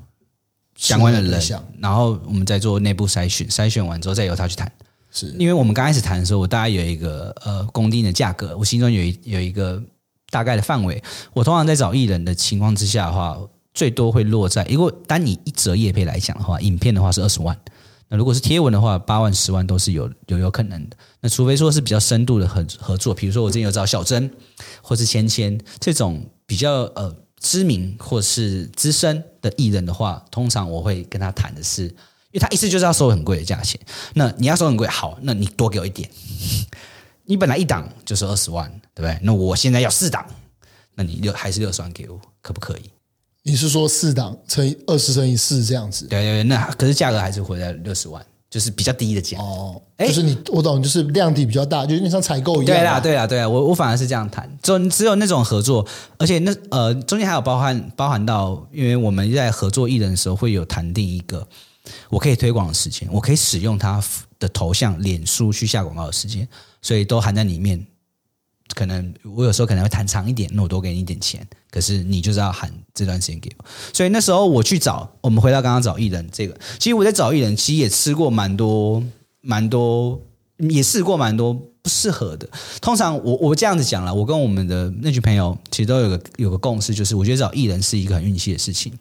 相关的人，然后我们再做内部筛选，筛选完之后再由他去谈。是因为我们刚开始谈的时候，我大概有一个呃公定的价格，我心中有一有一个大概的范围。我通常在找艺人的情况之下的话，最多会落在，如果单以一折业配来讲的话，影片的话是二十万。那如果是贴文的话，八万、十万都是有有有可能的。那除非说是比较深度的合合作，比如说我之前有找小珍或是芊芊这种比较呃。知名或是资深的艺人的话，通常我会跟他谈的是，因为他一次就是要收很贵的价钱。那你要收很贵，好，那你多给我一点。你本来一档就是二十万，对不对？那我现在要四档，那你六还是六十万给我，可不可以？你是说四档乘以二十乘以四这样子？对对对，那可是价格还是回在六十万。就是比较低的价哦，就是你我懂，就是量体比较大，就有点像采购一样。对啦，对啦，对啦，我我反而是这样谈，就只有那种合作，而且那呃中间还有包含包含到，因为我们在合作艺人的时候会有谈定一个我可以推广的时间，我可以使用他的头像、脸书去下广告的时间，所以都含在里面。可能我有时候可能会谈长一点，那我多给你一点钱。可是你就是要喊这段时间给我，所以那时候我去找，我们回到刚刚找艺人这个，其实我在找艺人，其实也吃过蛮多蛮多，也试过蛮多不适合的。通常我我这样子讲了，我跟我们的那群朋友其实都有个有个共识，就是我觉得找艺人是一个很运气的事情。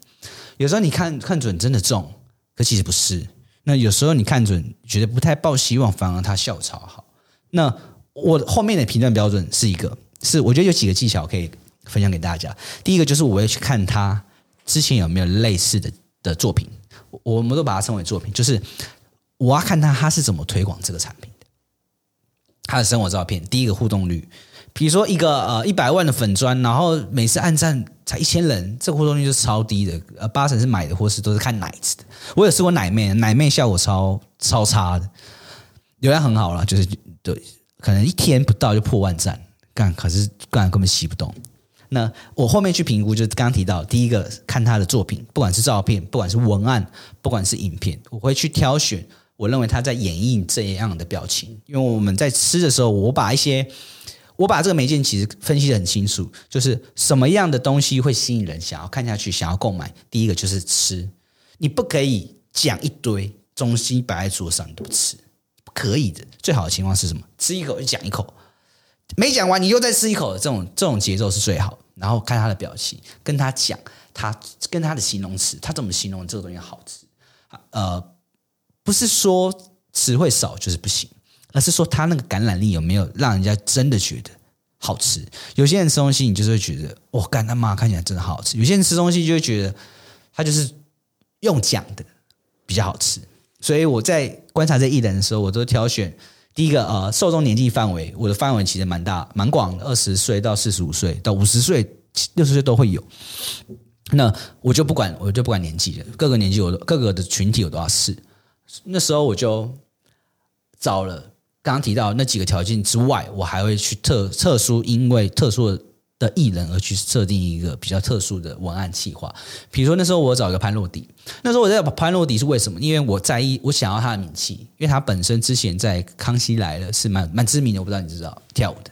有时候你看看准真的中，可其实不是。那有时候你看准觉得不太抱希望，反而他笑超好。那我后面的评断标准是一个，是我觉得有几个技巧可以分享给大家。第一个就是我会去看他之前有没有类似的的作品，我们都把它称为作品，就是我要看他他是怎么推广这个产品的，他的生活照片，第一个互动率，比如说一个呃一百万的粉砖，然后每次按赞才一千人，这个互动率就是超低的，呃八成是买的或是都是看奶子的。我有试过奶妹，奶妹效果超超差的，流量很好了，就是对。可能一天不到就破万赞，干，可是干根本吸不动。那我后面去评估，就是刚刚提到，第一个看他的作品，不管是照片，不管是文案，不管是影片，我会去挑选我认为他在演绎这样的表情。因为我们在吃的时候，我把一些我把这个媒介其实分析得很清楚，就是什么样的东西会吸引人想要看下去，想要购买。第一个就是吃，你不可以讲一堆东西摆在桌上你都不吃。可以的，最好的情况是什么？吃一口就讲一口，没讲完你又再吃一口，这种这种节奏是最好。然后看他的表情，跟他讲他跟他的形容词，他怎么形容这个东西好吃？呃，不是说词汇少就是不行，而是说他那个感染力有没有让人家真的觉得好吃？有些人吃东西，你就是会觉得哇，干他妈看起来真的好吃；有些人吃东西就会觉得他就是用讲的比较好吃。所以我在观察这艺人的时候，我都挑选第一个呃受众年纪范围，我的范围其实蛮大蛮广的，二十岁到四十五岁到五十岁、六十岁都会有。那我就不管，我就不管年纪了，各个年纪我各个的群体我都要试。那时候我就找了刚刚提到那几个条件之外，我还会去特特殊，因为特殊的艺人而去设定一个比较特殊的文案企划。比如说那时候我找一个潘洛迪，那时候我在潘洛迪是为什么？因为我在意，我想要他的名气，因为他本身之前在《康熙来了》是蛮蛮知名的，我不知道你知道跳舞的，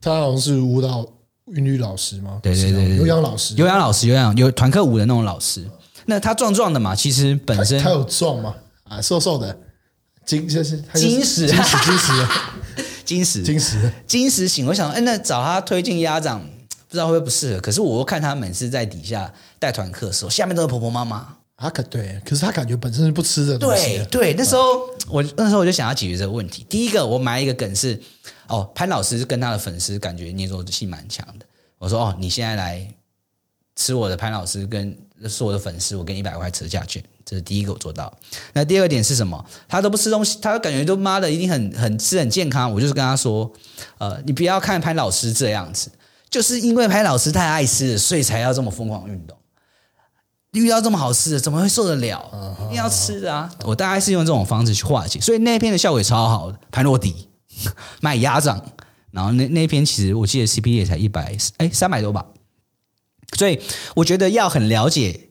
他好像是舞蹈韵律老师吗？对对对对，有氧老师，有氧老师，有氧有团课舞的那种老师。那他壮壮的嘛，其实本身他，他有壮吗？啊，瘦瘦的。金就是金石，金石，金石，金石，金石，金石型。我想，哎，那找他推进鸭掌，不知道会不会不适合。可是我又看他每次在底下带团课的时候，下面都是婆婆妈妈。啊可对，可是他感觉本身是不吃的东西。对对，那时候我那时候我就想要解决这个问题。第一个，我埋一个梗是，哦，潘老师跟他的粉丝感觉粘着性蛮强的。我说，哦，你现在来吃我的潘老师跟是我的粉丝，我给你一百块折价券。这是第一个我做到。那第二个点是什么？他都不吃东西，他感觉都妈的一定很很吃很健康。我就是跟他说，呃，你不要看潘老师这样子，就是因为拍老师太爱吃了，所以才要这么疯狂运动。遇到这么好吃的，怎么会受得了？一定要吃的啊！我大概是用这种方式去化解，所以那一篇的效果也超好的。潘若迪卖鸭掌，然后那那一篇其实我记得 CP 也才一百哎三百多吧。所以我觉得要很了解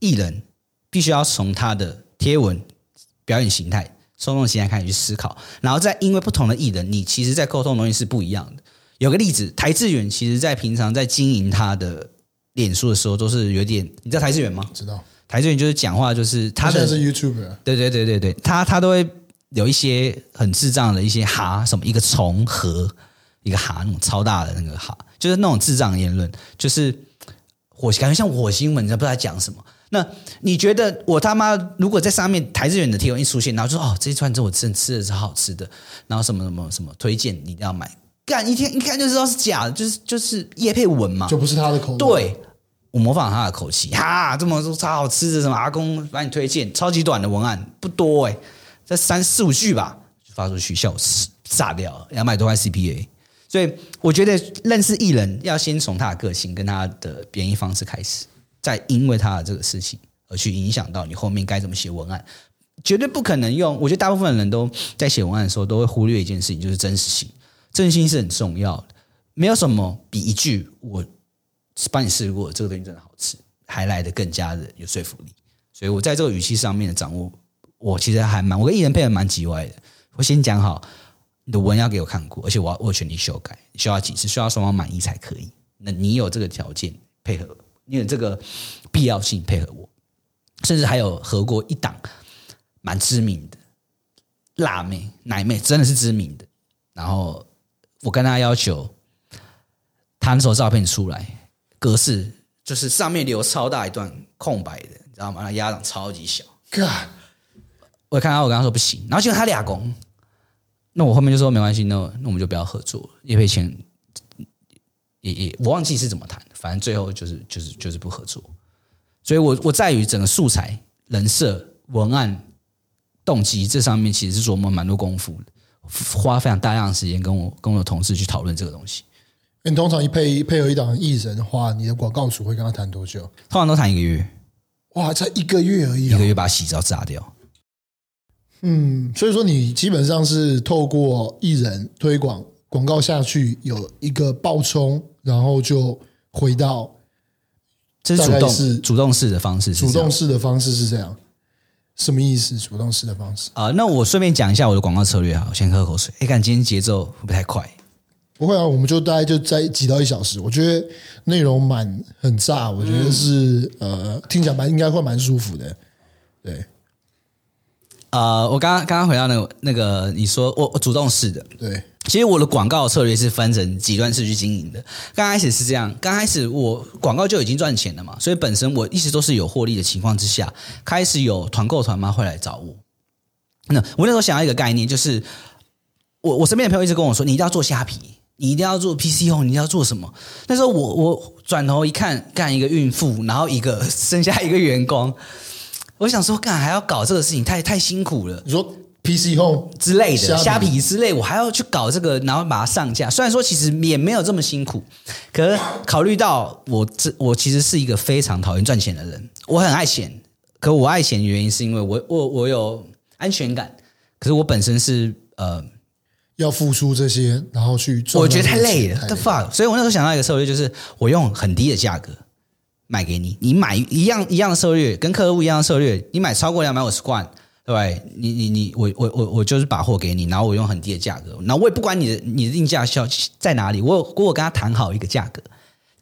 艺人。必须要从他的贴文、表演形态、受众形态开始去思考，然后再因为不同的艺人，你其实在沟通的东西是不一样的。有个例子，台志远其实在平常在经营他的脸书的时候，都是有点，你知道台志远吗？知道。台智远就是讲话就是他的是 YouTuber，对对对对对，他他都会有一些很智障的一些哈什么一个重合一个哈那种超大的那个哈，就是那种智障言论，就是火感觉像火星文，你知道不知道在讲什么？那你觉得我他妈如果在上面台志远的贴文一出现，然后就说哦，这一串这我真吃的是好吃的，然后什么什么什么推荐你一定要买，干一天一看就知道是假的，就是就是叶佩文嘛，就不是他的口味。对，我模仿他的口气，哈，这么说超好吃的，什么阿公把你推荐，超级短的文案不多哎，这三四五句吧，就发出去笑死，炸掉两百多块 CPA。所以我觉得认识艺人要先从他的个性跟他的编译方式开始。再因为他的这个事情而去影响到你后面该怎么写文案，绝对不可能用。我觉得大部分人都在写文案的时候都会忽略一件事情，就是真实性。真心是很重要的，没有什么比一句“我帮你试过，这个东西真的好吃”还来得更加的有说服力。所以我在这个语气上面的掌握，我其实还蛮，我跟艺人配合蛮叽歪的。我先讲好，你的文要给我看过，而且我要我全力修改，需要几次，需要双方满意才可以。那你有这个条件配合？你有这个必要性配合我，甚至还有合过一档蛮知名的辣妹奶妹，真的是知名的。然后我跟他要求，他那时候照片出来格式就是上面留超大一段空白的，你知道吗？那压掌超级小。God 我看到我跟他说不行，然后结果他俩攻，那我后面就说没关系，那那我们就不要合作了，业配钱也也我忘记是怎么谈。反正最后就是就是就是不合作，所以我我在于整个素材、人设、文案、动机这上面，其实是琢磨蛮多功夫的，花非常大量的时间跟我跟我的同事去讨论这个东西。你通常一配配合一档艺人的话，你的广告主会跟他谈多久？通常都谈一个月。哇，才一个月而已，哦，一个月把洗澡炸掉。嗯，所以说你基本上是透过艺人推广广告下去，有一个爆冲，然后就。回到，这是主动主动式的方式，主动式的方式是这样，什么意思？主动式的方式啊、呃，那我顺便讲一下我的广告策略哈，我先喝口水。哎，看今天节奏会不会太快？不会啊，我们就大概就在几到一小时。我觉得内容蛮很炸，我觉得是、嗯、呃，听起来蛮应该会蛮舒服的。对，呃，我刚刚刚刚回到那个那个，你说我我主动式的，对。其实我的广告策略是分成几段式去经营的。刚开始是这样，刚开始我广告就已经赚钱了嘛，所以本身我一直都是有获利的情况之下，开始有团购团妈会来找我。那我那时候想要一个概念，就是我我身边的朋友一直跟我说，你一定要做虾皮，你一定要做 PC 后，你一定要做什么？那时候我我转头一看，干一个孕妇，然后一个剩下一个员工，我想说，干还要搞这个事情，太太辛苦了。你说。PC Home 之类的虾皮，皮之类，我还要去搞这个，然后把它上架。虽然说其实也没有这么辛苦，可是考虑到我这我其实是一个非常讨厌赚钱的人，我很爱钱。可我爱钱的原因是因为我我我有安全感。可是我本身是呃要付出这些，然后去做。我觉得太累了，the fuck！所以我那时候想到一个策略，就是我用很低的价格卖给你，你买一样一样的策略，跟客户一样的策略，你买超过两百五十罐，对？你你你，我我我我就是把货给你，然后我用很低的价格，然后我也不管你的你的定价需要在哪里，我我我跟他谈好一个价格，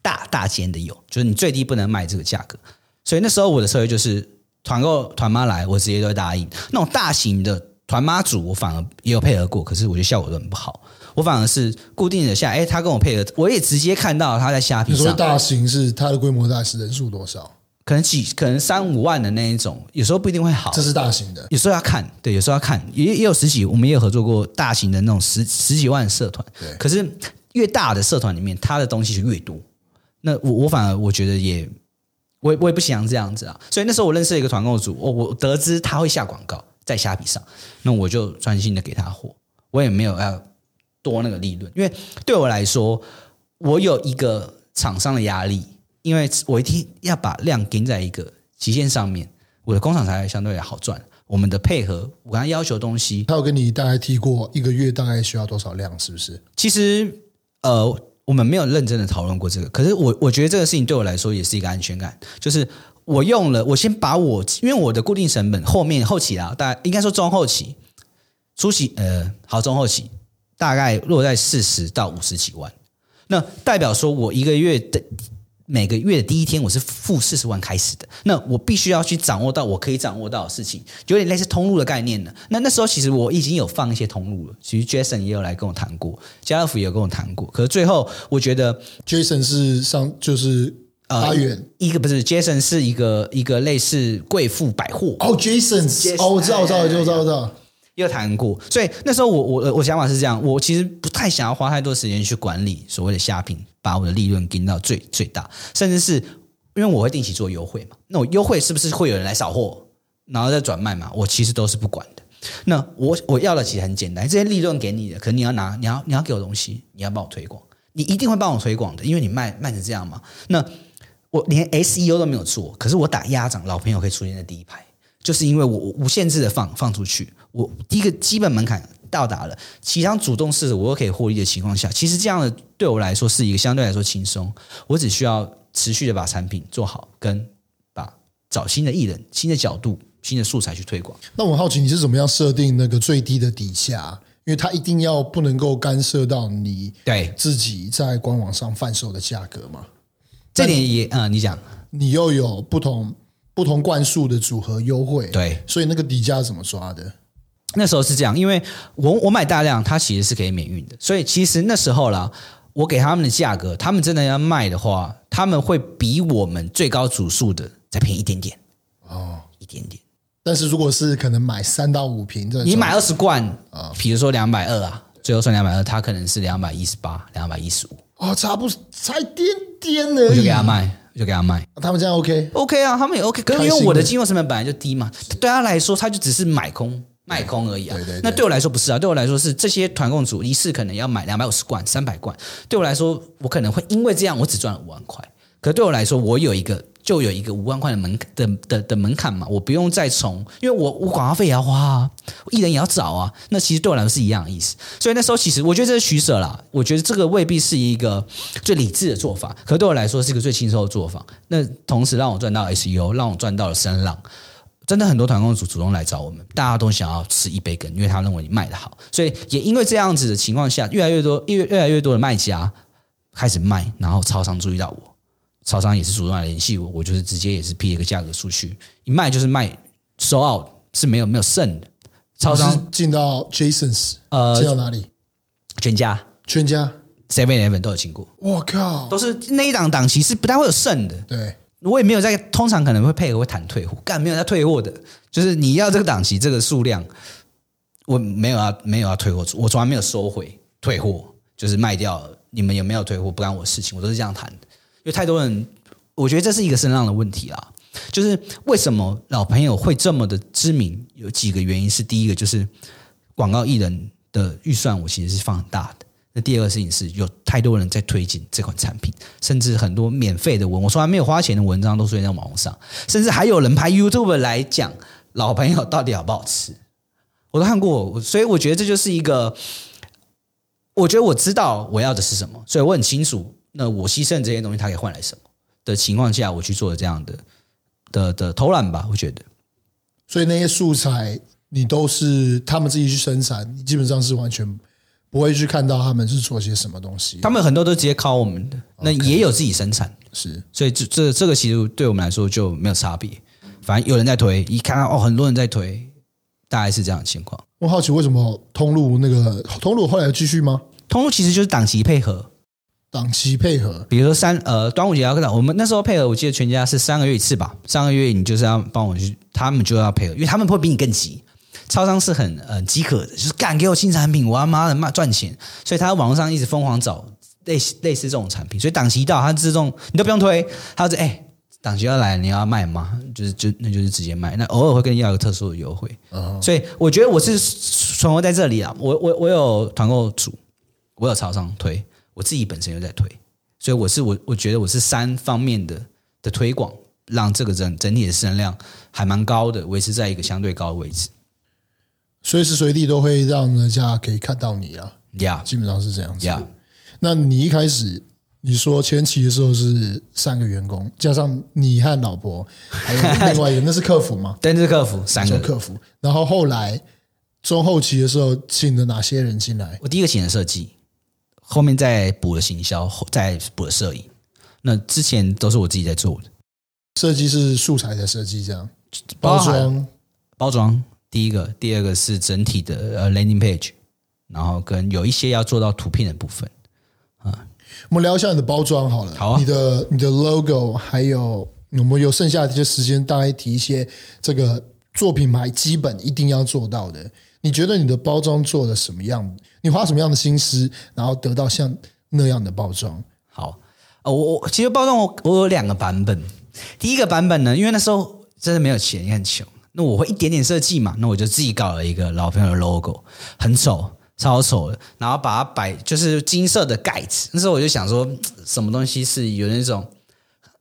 大大间的有，就是你最低不能卖这个价格。所以那时候我的策略就是团购团妈来，我直接都会答应。那种大型的。团妈组我反而也有配合过，可是我觉得效果都很不好。我反而是固定的下，哎，他跟我配合，我也直接看到他在虾皮上。你说大型是他的规模大是人数多少？可能几，可能三五万的那一种，有时候不一定会好。这是大型的，有时候要看，对，有时候要看，也也有十几，我们也有合作过大型的那种十十几万的社团。对，可是越大的社团里面，他的东西就越多。那我我反而我觉得也，我也我也不想这样子啊。所以那时候我认识了一个团购组，我我得知他会下广告。在虾皮上，那我就专心的给他货，我也没有要多那个利润，因为对我来说，我有一个厂商的压力，因为我一定要把量给在一个极限上面，我的工厂才会相对好赚。我们的配合，我跟他要求的东西，他有跟你大概提过一个月大概需要多少量，是不是？其实，呃，我们没有认真的讨论过这个，可是我我觉得这个事情对我来说也是一个安全感，就是。我用了，我先把我因为我的固定成本后面后期啊，大概应该说中后期，初期呃好中后期大概落在四十到五十几万，那代表说我一个月的每个月的第一天我是付四十万开始的，那我必须要去掌握到我可以掌握到的事情，就有点类似通路的概念了。那那时候其实我已经有放一些通路了，其实 Jason 也有来跟我谈过，家乐福也有跟我谈过，可是最后我觉得 Jason 是上就是。阿远、呃，一个不是 Jason 是一个一个类似贵妇百货。哦，Jason。哦，我知道，我知道，我知道，我知道，也有谈过。所以那时候我我我想法是这样，我其实不太想要花太多时间去管理所谓的虾品，把我的利润给到最最大，甚至是因为我会定期做优惠嘛，那我优惠是不是会有人来扫货，然后再转卖嘛？我其实都是不管的。那我我要的其实很简单，这些利润给你的，可能你要拿，你要你要给我东西，你要帮我推广，你一定会帮我推广的，因为你卖卖成这样嘛。那我连 SEO 都没有做，可是我打压掌，老朋友可以出现在第一排，就是因为我无限制的放放出去，我第一个基本门槛到达了，其他主动式的我又可以获利的情况下，其实这样的对我来说是一个相对来说轻松，我只需要持续的把产品做好，跟把找新的艺人、新的角度、新的素材去推广。那我好奇你是怎么样设定那个最低的底价？因为它一定要不能够干涉到你对自己在官网上贩售的价格嘛？这点也啊、嗯，你讲，你又有不同不同灌数的组合优惠，对，所以那个底价怎么抓的？那时候是这样，因为我我买大量，它其实是可以免运的，所以其实那时候啦，我给他们的价格，他们真的要卖的话，他们会比我们最高组数的再便宜一点点哦，一点点。但是如果是可能买三到五瓶，你买二十罐啊，比如说两百二啊，最后算两百二，它可能是两百一十八、两百一十五。哦，差不差一点点而，我就给他卖，就给他卖。他们这样 OK？OK、OK? OK、啊，他们也 OK。可是因为我的进货成本本来就低嘛，对他来说，他就只是买空卖空而已啊。对对对对，那对我来说不是啊，对我来说是这些团购组一次可能要买两百五十罐、三百罐。对我来说，我可能会因为这样，我只赚了五万块。可对我来说，我有一个。就有一个五万块的门的的的门槛嘛，我不用再从，因为我我广告费也要花啊，艺人也要找啊，那其实对我来说是一样的意思。所以那时候其实我觉得这是取舍啦，我觉得这个未必是一个最理智的做法，可对我来说是一个最轻松的做法。那同时让我赚到 SEO，让我赚到了声浪，真的很多团购主主动来找我们，大家都想要吃一杯羹，因为他认为你卖的好，所以也因为这样子的情况下，越来越多越越来越多的卖家开始卖，然后超商注意到我。超商也是主动来联系我，我就是直接也是批一个价格出去，一卖就是卖，sold out 是没有没有剩的。超商进到 Jasons，呃，进到哪里？全家、全家、Seven Eleven 都有进过。我靠，都是那一档档期是不太会有剩的。对，我也没有在，通常可能会配合会谈退货，干没有在退货的，就是你要这个档期这个数量，我没有要没有要退货，我从来没有收回退货，就是卖掉，你们有没有退货不关我事情，我都是这样谈的。因为太多人，我觉得这是一个声浪的问题啦。就是为什么老朋友会这么的知名？有几个原因是：第一个就是广告艺人的预算，我其实是放很大的。那第二个事情是有太多人在推荐这款产品，甚至很多免费的文，我从来没有花钱的文章都出现在网络上，甚至还有人拍 YouTube 来讲老朋友到底好不好吃，我都看过。所以我觉得这就是一个我觉得我知道我要的是什么，所以我很清楚，那我牺牲这些东西，它可以换来什么的情况下，我去做这样的的的偷懒吧。我觉得，所以那些素材你都是他们自己去生产，你基本上是完全不会去看到他们是做些什么东西。他们很多都直接靠我们的，那也有自己生产，是，所以这这这个其实对我们来说就没有差别。反正有人在推，一看到哦，很多人在推，大概是这样的情况。我好奇为什么通路那个通路后来要继续吗？通路其实就是档期配合，档期配合。比如说三呃端午节要跟我们那时候配合，我记得全家是三个月一次吧。三个月你就是要帮我去，他们就要配合，因为他们会比你更急。超商是很呃饥渴的，就是敢给我新产品，我要妈的卖赚钱，所以他在网络上一直疯狂找类似类似这种产品。所以档期一到，他自动你都不用推，他说哎。欸档期要来，你要卖吗？就是就那就是直接卖。那偶尔会跟你要一个特殊的优惠。Uh-huh. 所以我觉得我是存活在这里啊。我我我有团购组，我有超商推，我自己本身又在推，所以我是我我觉得我是三方面的的推广，让这个整整体的市场量还蛮高的，维持在一个相对高的位置。随时随地都会让人家可以看到你啊。呀，基本上是这样子。呀，那你一开始。你说前期的时候是三个员工，加上你和老婆，还有另外一个，那是客服吗？对，那是客服，三个客服。然后后来中后期的时候，请了哪些人进来？我第一个请了设计，后面再补了行销，再补了摄影。那之前都是我自己在做的。设计是素材的设计，这样包装包装。第一个，第二个是整体的呃 landing page，然后跟有一些要做到图片的部分啊。我们聊一下你的包装好了，好啊，你的你的 logo，还有我们有剩下的这些时间，大概提一些这个做品牌基本一定要做到的。你觉得你的包装做的什么样？你花什么样的心思，然后得到像那样的包装？好，我我其实包装我我有两个版本。第一个版本呢，因为那时候真的没有钱，也很穷，那我会一点点设计嘛，那我就自己搞了一个老朋友的 logo，很丑。超丑的，然后把它摆就是金色的盖子。那时候我就想说，什么东西是有那种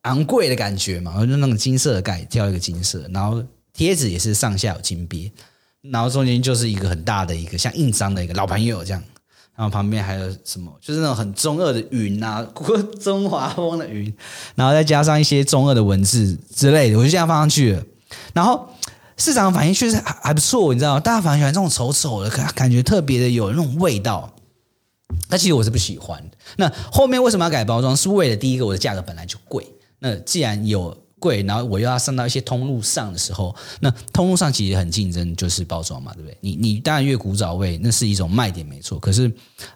昂贵的感觉嘛？我就那种金色的盖，挑一个金色，然后贴纸也是上下有金边，然后中间就是一个很大的一个像印章的一个老朋友这样，然后旁边还有什么？就是那种很中二的云啊，中华风的云，然后再加上一些中二的文字之类的，我就这样放上去了，然后。市场反应确实还还不错，你知道吗？大家反而喜欢这种丑丑的，感感觉特别的有那种味道。但其实我是不喜欢的。那后面为什么要改包装？是为了第一个，我的价格本来就贵。那既然有贵，然后我又要上到一些通路上的时候，那通路上其实很竞争，就是包装嘛，对不对？你你当然越古早味，那是一种卖点，没错。可是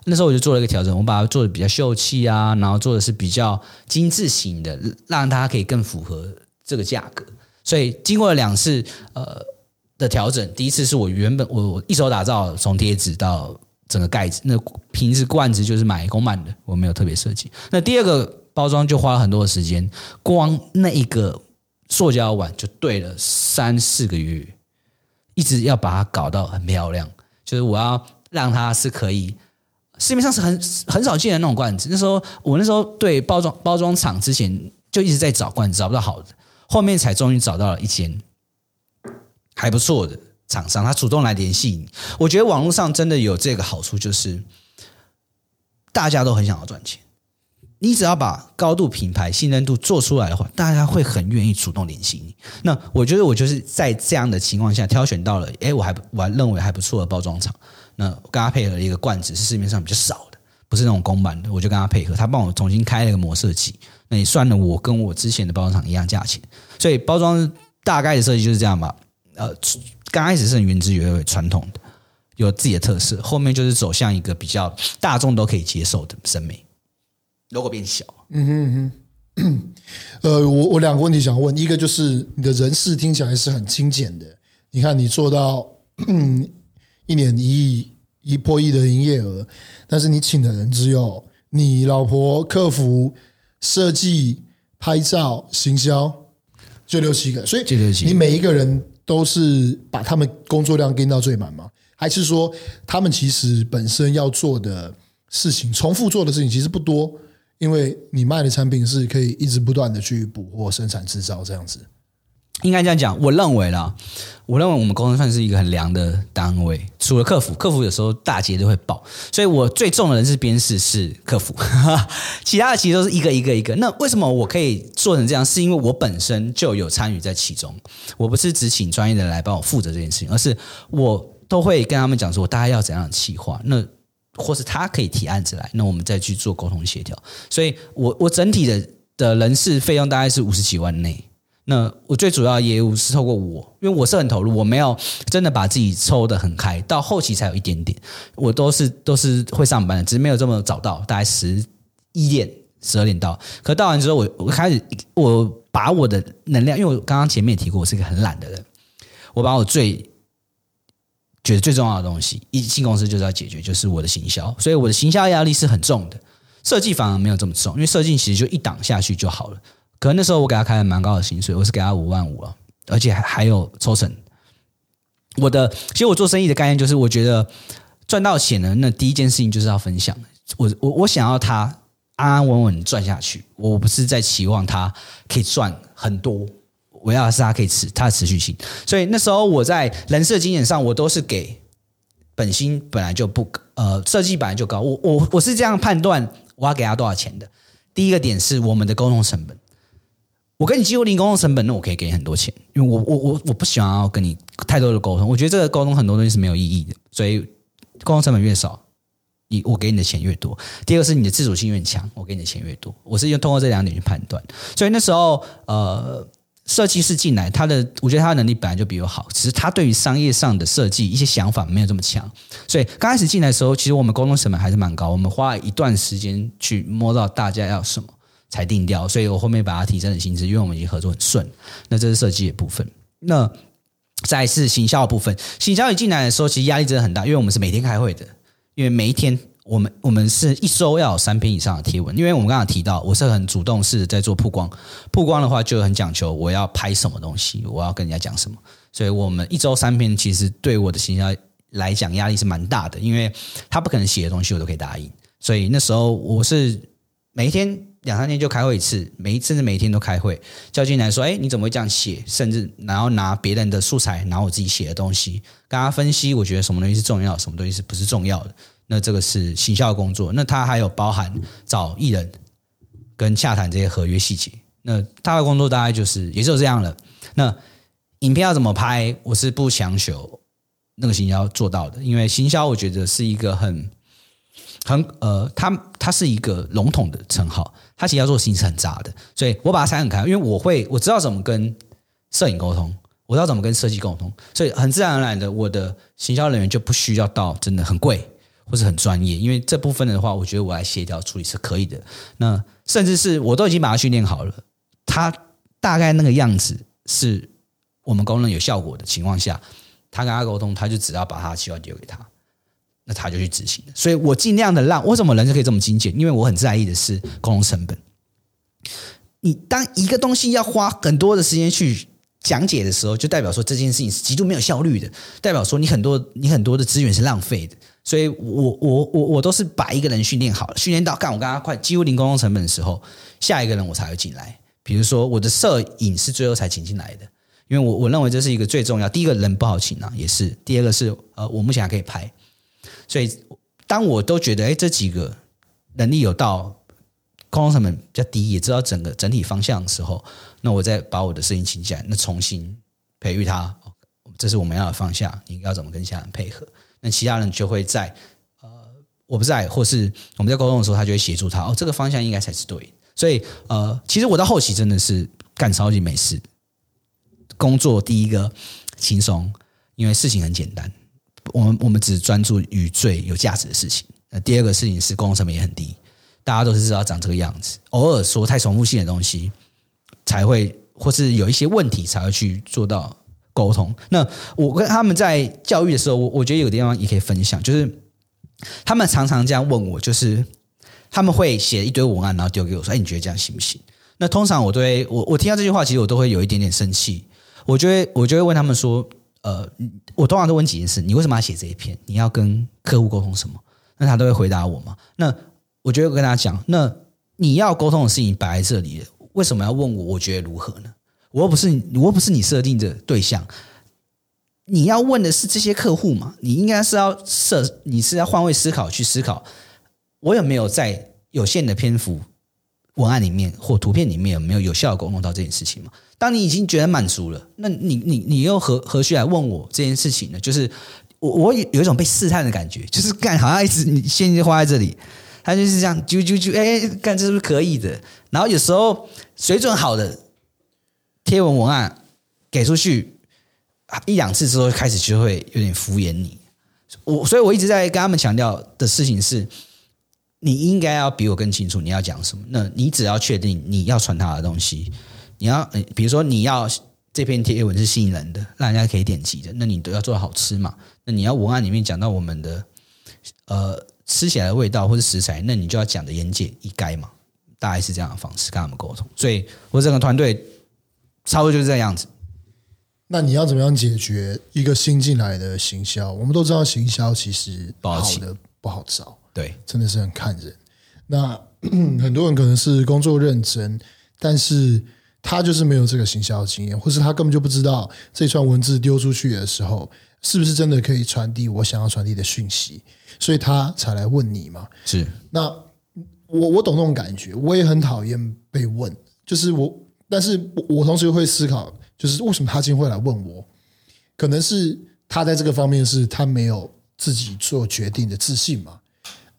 那时候我就做了一个调整，我把它做的比较秀气啊，然后做的是比较精致型的，让它可以更符合这个价格。所以经过了两次呃的调整，第一次是我原本我我一手打造，从贴纸到整个盖子，那瓶子罐子就是买公版的，我没有特别设计。那第二个包装就花了很多的时间，光那一个塑胶碗就对了三四个月，一直要把它搞到很漂亮，就是我要让它是可以市面上是很很少见的那种罐子。那时候我那时候对包装包装厂之前就一直在找罐子，找不到好的。后面才终于找到了一间还不错的厂商，他主动来联系你。我觉得网络上真的有这个好处，就是大家都很想要赚钱。你只要把高度品牌信任度做出来的话，大家会很愿意主动联系你。那我觉得我就是在这样的情况下挑选到了，哎，我还我还认为还不错的包装厂。那跟他配合了一个罐子，是市面上比较少的，不是那种公版的，我就跟他配合，他帮我重新开了一个模设计。那也算了，我跟我之前的包装厂一样价钱，所以包装大概的设计就是这样吧。呃，刚开始是很原汁原味、传统的，有自己的特色，后面就是走向一个比较大众都可以接受的审美，logo 变小。嗯哼嗯哼，呃，我我两个问题想问，一个就是你的人事听起来是很精简的，你看你做到 一年一亿一破亿的营业额，但是你请的人只有你老婆、客服。设计、拍照、行销，就六七个，所以你每一个人都是把他们工作量跟到最满吗？还是说他们其实本身要做的事情，重复做的事情其实不多？因为你卖的产品是可以一直不断的去补货、生产、制造这样子。应该这样讲，我认为啦。我认为我们公司算是一个很良的单位，除了客服，客服有时候大节都会爆，所以我最重的人是编制是客服，其他的其实都是一个一个一个。那为什么我可以做成这样？是因为我本身就有参与在其中，我不是只请专业的来帮我负责这件事情，而是我都会跟他们讲说，我大概要怎样的企划，那或是他可以提案子来，那我们再去做沟通协调。所以我我整体的的人事费用大概是五十几万内。那我最主要业务是透过我，因为我是很投入，我没有真的把自己抽得很开，到后期才有一点点。我都是都是会上班的，只是没有这么早到，大概十一点、十二点到。可到完之后，我我开始我把我的能量，因为我刚刚前面也提过，我是一个很懒的人，我把我最觉得最重要的东西，一进公司就是要解决，就是我的行销。所以我的行销压力是很重的，设计反而没有这么重，因为设计其实就一档下去就好了。可能那时候我给他开了蛮高的薪水，我是给他五万五啊，而且还还有抽成。我的其实我做生意的概念就是，我觉得赚到钱了，那第一件事情就是要分享。我我我想要他安安稳稳赚下去，我不是在期望他可以赚很多，我要的是他可以持他的持续性。所以那时候我在人设经验上，我都是给本薪本来就不呃设计本来就高，我我我是这样判断我要给他多少钱的。第一个点是我们的沟通成本。我跟你几乎零沟通成本，那我可以给你很多钱，因为我我我我不喜欢要跟你太多的沟通，我觉得这个沟通很多东西是没有意义的，所以沟通成本越少，你我给你的钱越多。第二个是你的自主性越强，我给你的钱越多。我是用通过这两点去判断，所以那时候呃，设计师进来，他的我觉得他的能力本来就比我好，只是他对于商业上的设计一些想法没有这么强，所以刚开始进来的时候，其实我们沟通成本还是蛮高，我们花了一段时间去摸到大家要什么。才定掉，所以我后面把它提升了薪资，因为我们已经合作很顺。那这是设计的部分。那再是行销的部分，行销一进来的时候，其实压力真的很大，因为我们是每天开会的，因为每一天我们我们是一周要有三篇以上的贴文，因为我们刚刚提到，我是很主动式的在做曝光，曝光的话就很讲求我要拍什么东西，我要跟人家讲什么，所以我们一周三篇，其实对我的行销来讲压力是蛮大的，因为他不可能写的东西我都可以答应，所以那时候我是每一天。两三天就开会一次，每一次甚至每天都开会，叫进来说：“哎，你怎么会这样写？”甚至然后拿别人的素材，拿我自己写的东西，跟他分析，我觉得什么东西是重要，什么东西是不是重要的。那这个是行销工作。那他还有包含找艺人跟洽谈这些合约细节。那他的工作大概就是也就这样了。那影片要怎么拍，我是不强求那个行销做到的，因为行销我觉得是一个很。很呃，他他是一个笼统的称号，他其实要做的事情是很杂的，所以我把它拆很开，因为我会我知道怎么跟摄影沟通，我知道怎么跟设计沟通，所以很自然而然的，我的行销人员就不需要到真的很贵或是很专业，因为这部分的话，我觉得我来协调处理是可以的。那甚至是我都已经把它训练好了，他大概那个样子是我们公认有效果的情况下，他跟他沟通，他就只要把他的计划丢给他。那他就去执行，所以我尽量的让为什么人就可以这么精简？因为我很在意的是沟通成本。你当一个东西要花很多的时间去讲解的时候，就代表说这件事情是极度没有效率的，代表说你很多你很多的资源是浪费的。所以我我我我都是把一个人训练好了，训练到干我跟他快几乎零沟通成本的时候，下一个人我才会进来。比如说我的摄影是最后才请进来的，因为我我认为这是一个最重要。第一个人不好请啊，也是第二个是呃，我目前还可以拍。所以，当我都觉得哎，这几个能力有到，沟通成本比较低，也知道整个整体方向的时候，那我再把我的事情请起来，那重新培育他，这是我们要的方向。你要怎么跟其他人配合？那其他人就会在呃，我不在，或是我们在沟通的时候，他就会协助他。哦，这个方向应该才是对。所以呃，其实我到后期真的是干超级没事，工作第一个轻松，因为事情很简单。我们我们只专注于最有价值的事情。那第二个事情是沟通成本也很低，大家都是知道长这个样子。偶尔说太重复性的东西，才会或是有一些问题才会去做到沟通。那我跟他们在教育的时候，我我觉得有个地方也可以分享，就是他们常常这样问我，就是他们会写一堆文案，然后丢给我说：“哎，你觉得这样行不行？”那通常我都会，我我听到这句话，其实我都会有一点点生气。我就会我就会问他们说。呃，我通常都问几件事：你为什么要写这一篇？你要跟客户沟通什么？那他都会回答我嘛。那我觉得我跟他讲，那你要沟通的事情摆在这里，为什么要问我？我觉得如何呢？我又不是你我又不是你设定的对象。你要问的是这些客户嘛？你应该是要设，你是要换位思考去思考，我有没有在有限的篇幅文案里面或图片里面有没有有效沟通到这件事情嘛？当你已经觉得满足了，那你你你又何何须来问我这件事情呢？就是我我有有一种被试探的感觉，就是干好像一直你现金花在这里，他就是这样啾啾啾，哎，干这是不是可以的？然后有时候水准好的贴文文案给出去。一两次之后开始就会有点敷衍你，我所以我一直在跟他们强调的事情是，你应该要比我更清楚你要讲什么。那你只要确定你要传达的东西，你要比如说你要这篇贴文是吸引人的，让人家可以点击的，那你都要做好吃嘛。那你要文案里面讲到我们的呃吃起来的味道或者食材，那你就要讲的言简意赅嘛，大概是这样的方式跟他们沟通。所以我整个团队差不多就是这样子。那你要怎么样解决一个新进来的行销？我们都知道行销其实好的不好找，对，真的是很看人。那 很多人可能是工作认真，但是他就是没有这个行销经验，或是他根本就不知道这串文字丢出去的时候是不是真的可以传递我想要传递的讯息，所以他才来问你嘛。是，那我我懂那种感觉，我也很讨厌被问，就是我，但是我我同时又会思考。就是为什么他今天会来问我？可能是他在这个方面是他没有自己做决定的自信嘛？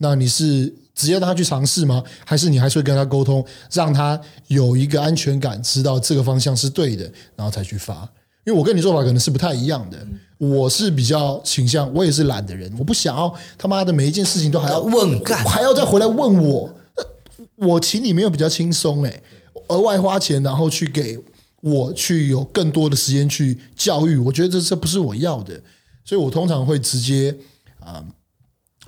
那你是直接让他去尝试吗？还是你还是会跟他沟通，让他有一个安全感，知道这个方向是对的，然后才去发？因为我跟你做法可能是不太一样的。我是比较倾向，我也是懒的人，我不想要他妈的每一件事情都还要问干，还要再回来问我。我请你没有比较轻松诶，额外花钱然后去给。我去有更多的时间去教育，我觉得这这不是我要的，所以我通常会直接啊，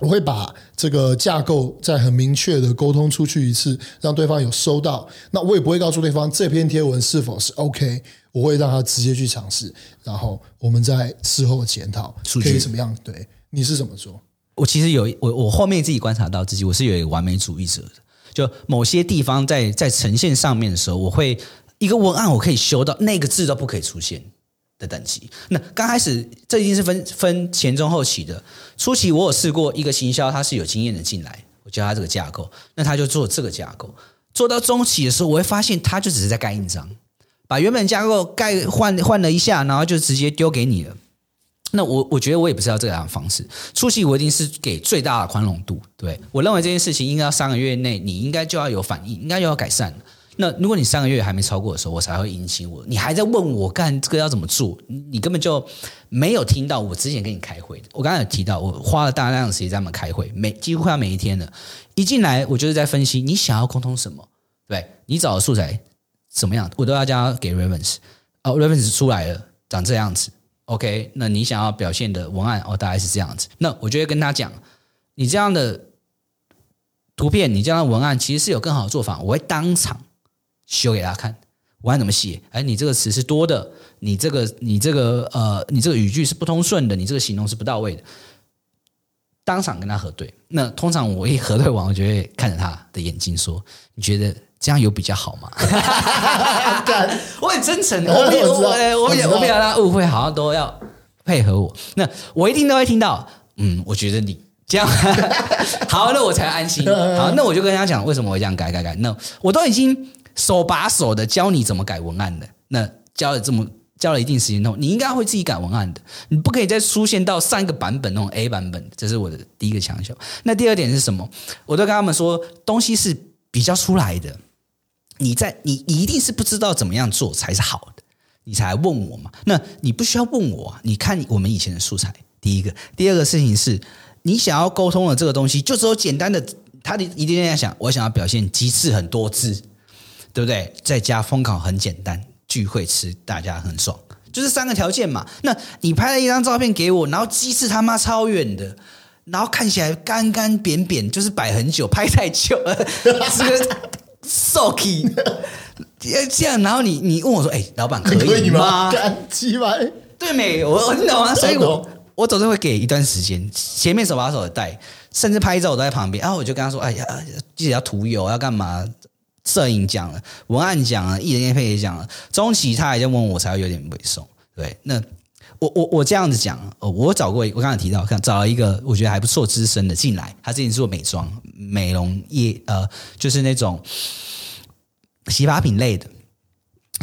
我会把这个架构再很明确的沟通出去一次，让对方有收到。那我也不会告诉对方这篇贴文是否是 OK，我会让他直接去尝试，然后我们再事后检讨可以怎么样。对，你是怎么做？我其实有我我后面自己观察到自己，我是有一个完美主义者的，就某些地方在在呈现上面的时候，我会。一个文案我可以修到那个字都不可以出现的等级。那刚开始这一定是分分前中后期的。初期我有试过一个行销，他是有经验的进来，我教他这个架构，那他就做这个架构。做到中期的时候，我会发现他就只是在盖印章，把原本架构盖换换了一下，然后就直接丢给你了。那我我觉得我也不是要这样的方式。初期我一定是给最大的宽容度，对，我认为这件事情应该要三个月内你应该就要有反应，应该就要改善。那如果你三个月还没超过的时候，我才会引起我。你还在问我干这个要怎么做？你根本就没有听到我之前跟你开会。我刚才有提到，我花了大量的时间在他们开会，每几乎快要每一天了。一进来，我就是在分析你想要沟通什么，对，你找的素材怎么样，我都要叫他给 reference。哦，reference 出来了，长这样子。OK，那你想要表现的文案哦，大概是这样子。那我就会跟他讲，你这样的图片，你这样的文案其实是有更好的做法，我会当场。修给他看，我看怎么写。哎，你这个词是多的，你这个你这个呃，你这个语句是不通顺的，你这个形容是不到位的。当场跟他核对。那通常我一核对完，我就会看着他的眼睛说：“你觉得这样有比较好吗？” 我很真诚，我没有我我也我不要让他误会，好像都要配合我。那我一定都会听到，嗯，我觉得你这样 好，那我才安心。好，那我就跟他讲，为什么我这样改改改？那我都已经。手把手的教你怎么改文案的，那教了这么教了一定时间后，你应该会自己改文案的。你不可以再出现到上一个版本那种 A 版本，这是我的第一个强求。那第二点是什么？我都跟他们说，东西是比较出来的。你在你一定是不知道怎么样做才是好的，你才问我嘛。那你不需要问我，你看我们以前的素材。第一个，第二个事情是你想要沟通的这个东西，就只有简单的，他一定在想，我想要表现极致很多字。对不对？在家烘烤很简单，聚会吃大家很爽，就是三个条件嘛。那你拍了一张照片给我，然后鸡翅他妈超远的，然后看起来干干扁扁，就是摆很久，拍太久了，这个 soaky 这样。然后你你问我说：“哎，老板可以吗？可以吗干鸡排对没？我你懂吗？所以我我总是会给一段时间，前面手把手的带，甚至拍照我都在旁边。然后我就跟他说：“哎呀，记得要涂油，要干嘛？”摄影讲了，文案讲了，艺人业配也讲了，中期他还在问我，才会有点委送。对，那我我我这样子讲，哦，我找过，我刚才提到，看找了一个我觉得还不错资深的进来，他之前做美妆、美容业，呃，就是那种洗发品类的，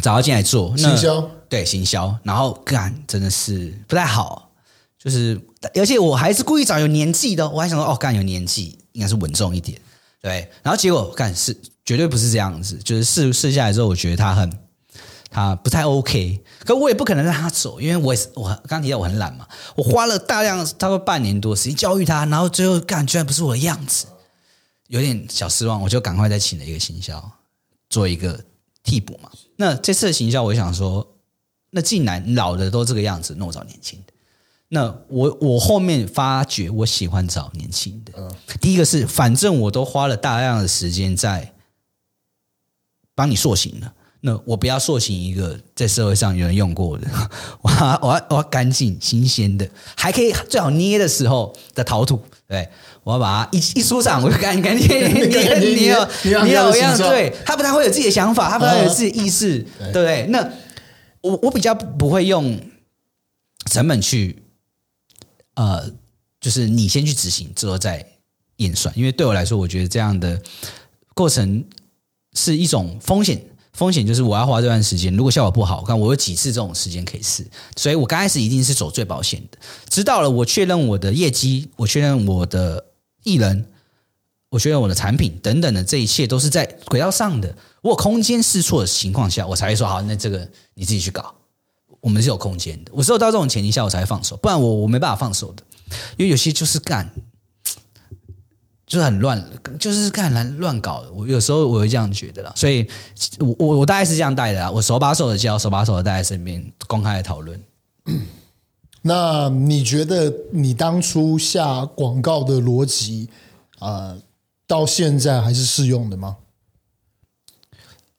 找他进来做行销，对行销，然后干真的是不太好，就是而且我还是故意找有年纪的，我还想说，哦，干有年纪应该是稳重一点。对，然后结果干是绝对不是这样子，就是试试下来之后，我觉得他很他不太 OK，可我也不可能让他走，因为我也是我刚提到我很懒嘛，我花了大量差不多半年多时间教育他，然后最后干居然不是我的样子，有点小失望，我就赶快再请了一个行销做一个替补嘛。那这次的行销，我想说，那既然老的都这个样子，那我找年轻的。那我我后面发觉我喜欢找年轻的。第一个是，反正我都花了大量的时间在帮你塑形了，那我不要塑形一个在社会上有人用过的，我要我要我要干净新鲜的，还可以最好捏的时候的陶土，对，我要把它一一出场我就干干 捏捏捏捏捏好样，对，他不太会有自己的想法，他不太会有自己的意识，对不对？那我我比较不会用成本去。呃，就是你先去执行，之后再验算。因为对我来说，我觉得这样的过程是一种风险。风险就是我要花这段时间，如果效果不好，看我有几次这种时间可以试。所以我刚开始一定是走最保险的。直到了我确认我的业绩，我确认我的艺人，我确认我的产品等等的这一切都是在轨道上的，我有空间试错的情况下，我才会说好，那这个你自己去搞。我们是有空间的，我只有到这种前提下，我才会放手，不然我我没办法放手的，因为有些就是干，就是很乱，就是看来乱搞的。我有时候我会这样觉得啦，所以我我我大概是这样带的啦，我手把手的教，手把手的带在身边，公开的讨论。那你觉得你当初下广告的逻辑啊、呃，到现在还是适用的吗？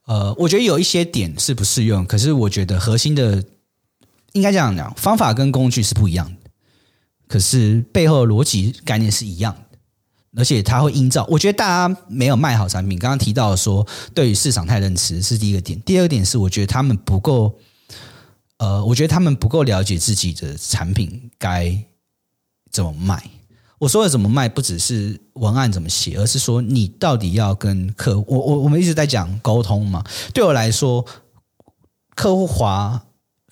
呃，我觉得有一些点是不适用，可是我觉得核心的。应该这样讲，方法跟工具是不一样的，可是背后的逻辑概念是一样的，而且它会营造。我觉得大家没有卖好产品，刚刚提到说对于市场太认知是第一个点，第二个点是我觉得他们不够，呃，我觉得他们不够了解自己的产品该怎么卖。我说的怎么卖，不只是文案怎么写，而是说你到底要跟客户，我我我们一直在讲沟通嘛。对我来说，客户滑。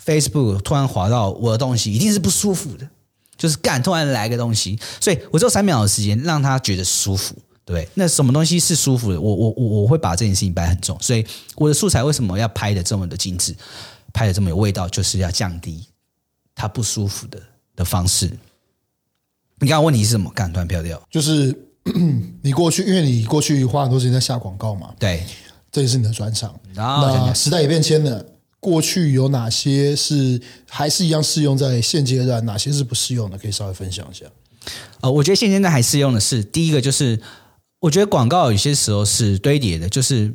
Facebook 突然滑到我的东西，一定是不舒服的，就是干突然来个东西，所以我只有三秒的时间让他觉得舒服，对，那什么东西是舒服的？我我我我会把这件事情摆很重，所以我的素材为什么要拍的这么的精致，拍的这么有味道，就是要降低他不舒服的的方式。你刚刚问题是什么？干突然飘掉，就是 你过去，因为你过去花很多时间在下广告嘛，对，这也是你的专长。然后那时代也变迁了。过去有哪些是还是一样适用在现阶段？哪些是不适用的？可以稍微分享一下。呃，我觉得现阶段还适用的是第一个，就是我觉得广告有些时候是堆叠的，就是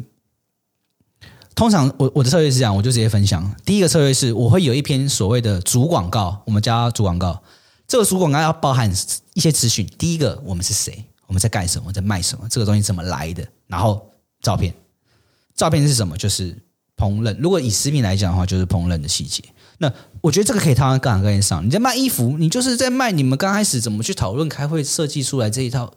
通常我我的策略是这样，我就直接分享。第一个策略是我会有一篇所谓的主广告，我们叫主广告。这个主广告要包含一些资讯。第一个，我们是谁？我们在干什么？在卖什么？这个东西怎么来的？然后照片，照片是什么？就是。烹饪，如果以食品来讲的话，就是烹饪的细节。那我觉得这个可以套在各行各业上。你在卖衣服，你就是在卖你们刚开始怎么去讨论、开会设计出来这一套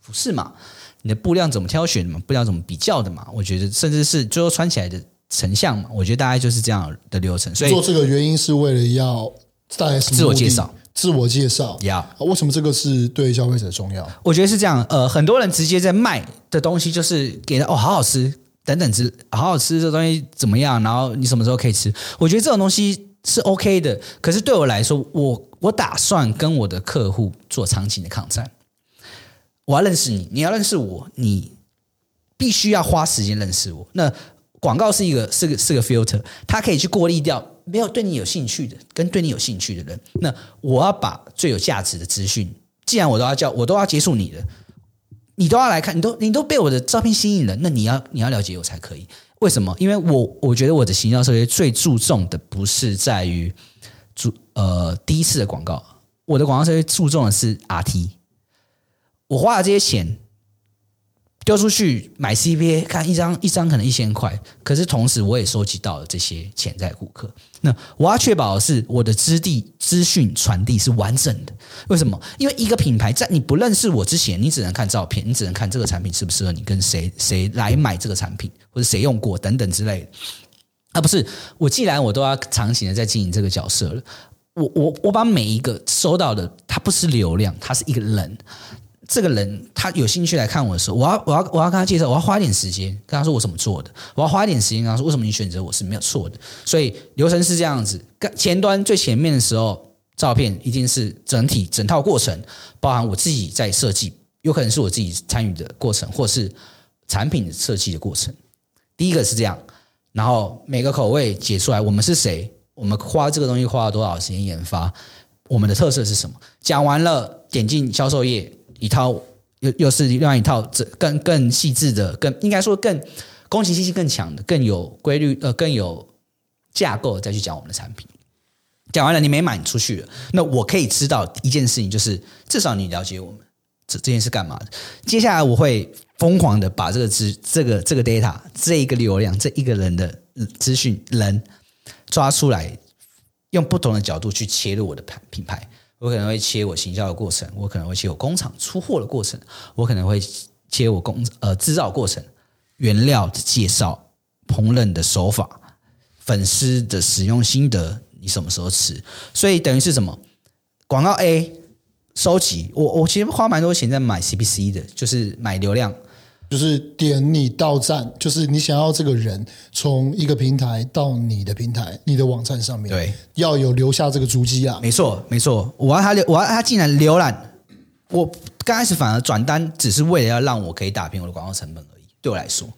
服饰嘛？你的布料怎么挑选的嘛？布料怎么比较的嘛？我觉得甚至是最后穿起来的成像嘛？我觉得大概就是这样的流程。所以做这个原因是为了要带来什么？自我介绍，自我介绍呀。Yeah. 为什么这个是对消费者重要？我觉得是这样。呃，很多人直接在卖的东西就是给他哦，好好吃。等等之，好好吃这东西怎么样？然后你什么时候可以吃？我觉得这种东西是 OK 的。可是对我来说，我我打算跟我的客户做长期的抗战。我要认识你，你要认识我，你必须要花时间认识我。那广告是一个是个是个 filter，它可以去过滤掉没有对你有兴趣的跟对你有兴趣的人。那我要把最有价值的资讯，既然我都要叫，我都要接触你的。你都要来看，你都你都被我的照片吸引了，那你要你要了解我才可以。为什么？因为我我觉得我的行销设计最注重的不是在于主呃第一次的广告，我的广告设计注重的是 RT。我花了这些钱，丢出去买 CPA，看一张一张可能一千块，可是同时我也收集到了这些潜在顾客。那我要确保的是我的资地资讯传递是完整的。为什么？因为一个品牌在你不认识我之前，你只能看照片，你只能看这个产品适不适合你，跟谁谁来买这个产品，或者谁用过等等之类的。啊，不是，我既然我都要长期的在经营这个角色了，我我我把每一个收到的，它不是流量，它是一个人。这个人他有兴趣来看我的时候，我要我要我要跟他介绍，我要花一点时间跟他说我怎么做的，我要花一点时间跟他说为什么你选择我是没有错的。所以流程是这样子：前端最前面的时候，照片一定是整体整套过程，包含我自己在设计，有可能是我自己参与的过程，或是产品设计的过程。第一个是这样，然后每个口味解出来，我们是谁，我们花这个东西花了多少时间研发，我们的特色是什么？讲完了，点进销售页。一套又又是另外一套，这更更细致的，更应该说更攻击性更强的，更有规律呃，更有架构再去讲我们的产品。讲完了，你没买，你出去了，那我可以知道一件事情，就是至少你了解我们这这件事干嘛的。接下来我会疯狂的把这个资这个这个 data 这一个流量这一个人的资讯人抓出来，用不同的角度去切入我的品品牌。我可能会切我行销的过程，我可能会切我工厂出货的过程，我可能会切我工呃制造过程，原料的介绍、烹饪的手法、粉丝的使用心得，你什么时候吃？所以等于是什么？广告 A 收集，我我其实花蛮多钱在买 CPC 的，就是买流量。就是点你到站，就是你想要这个人从一个平台到你的平台、你的网站上面，对，要有留下这个足迹啊。没错，没错，我要他留，我要他进来浏览。我刚开始反而转单，只是为了要让我可以打平我的广告成本而已。对我来说，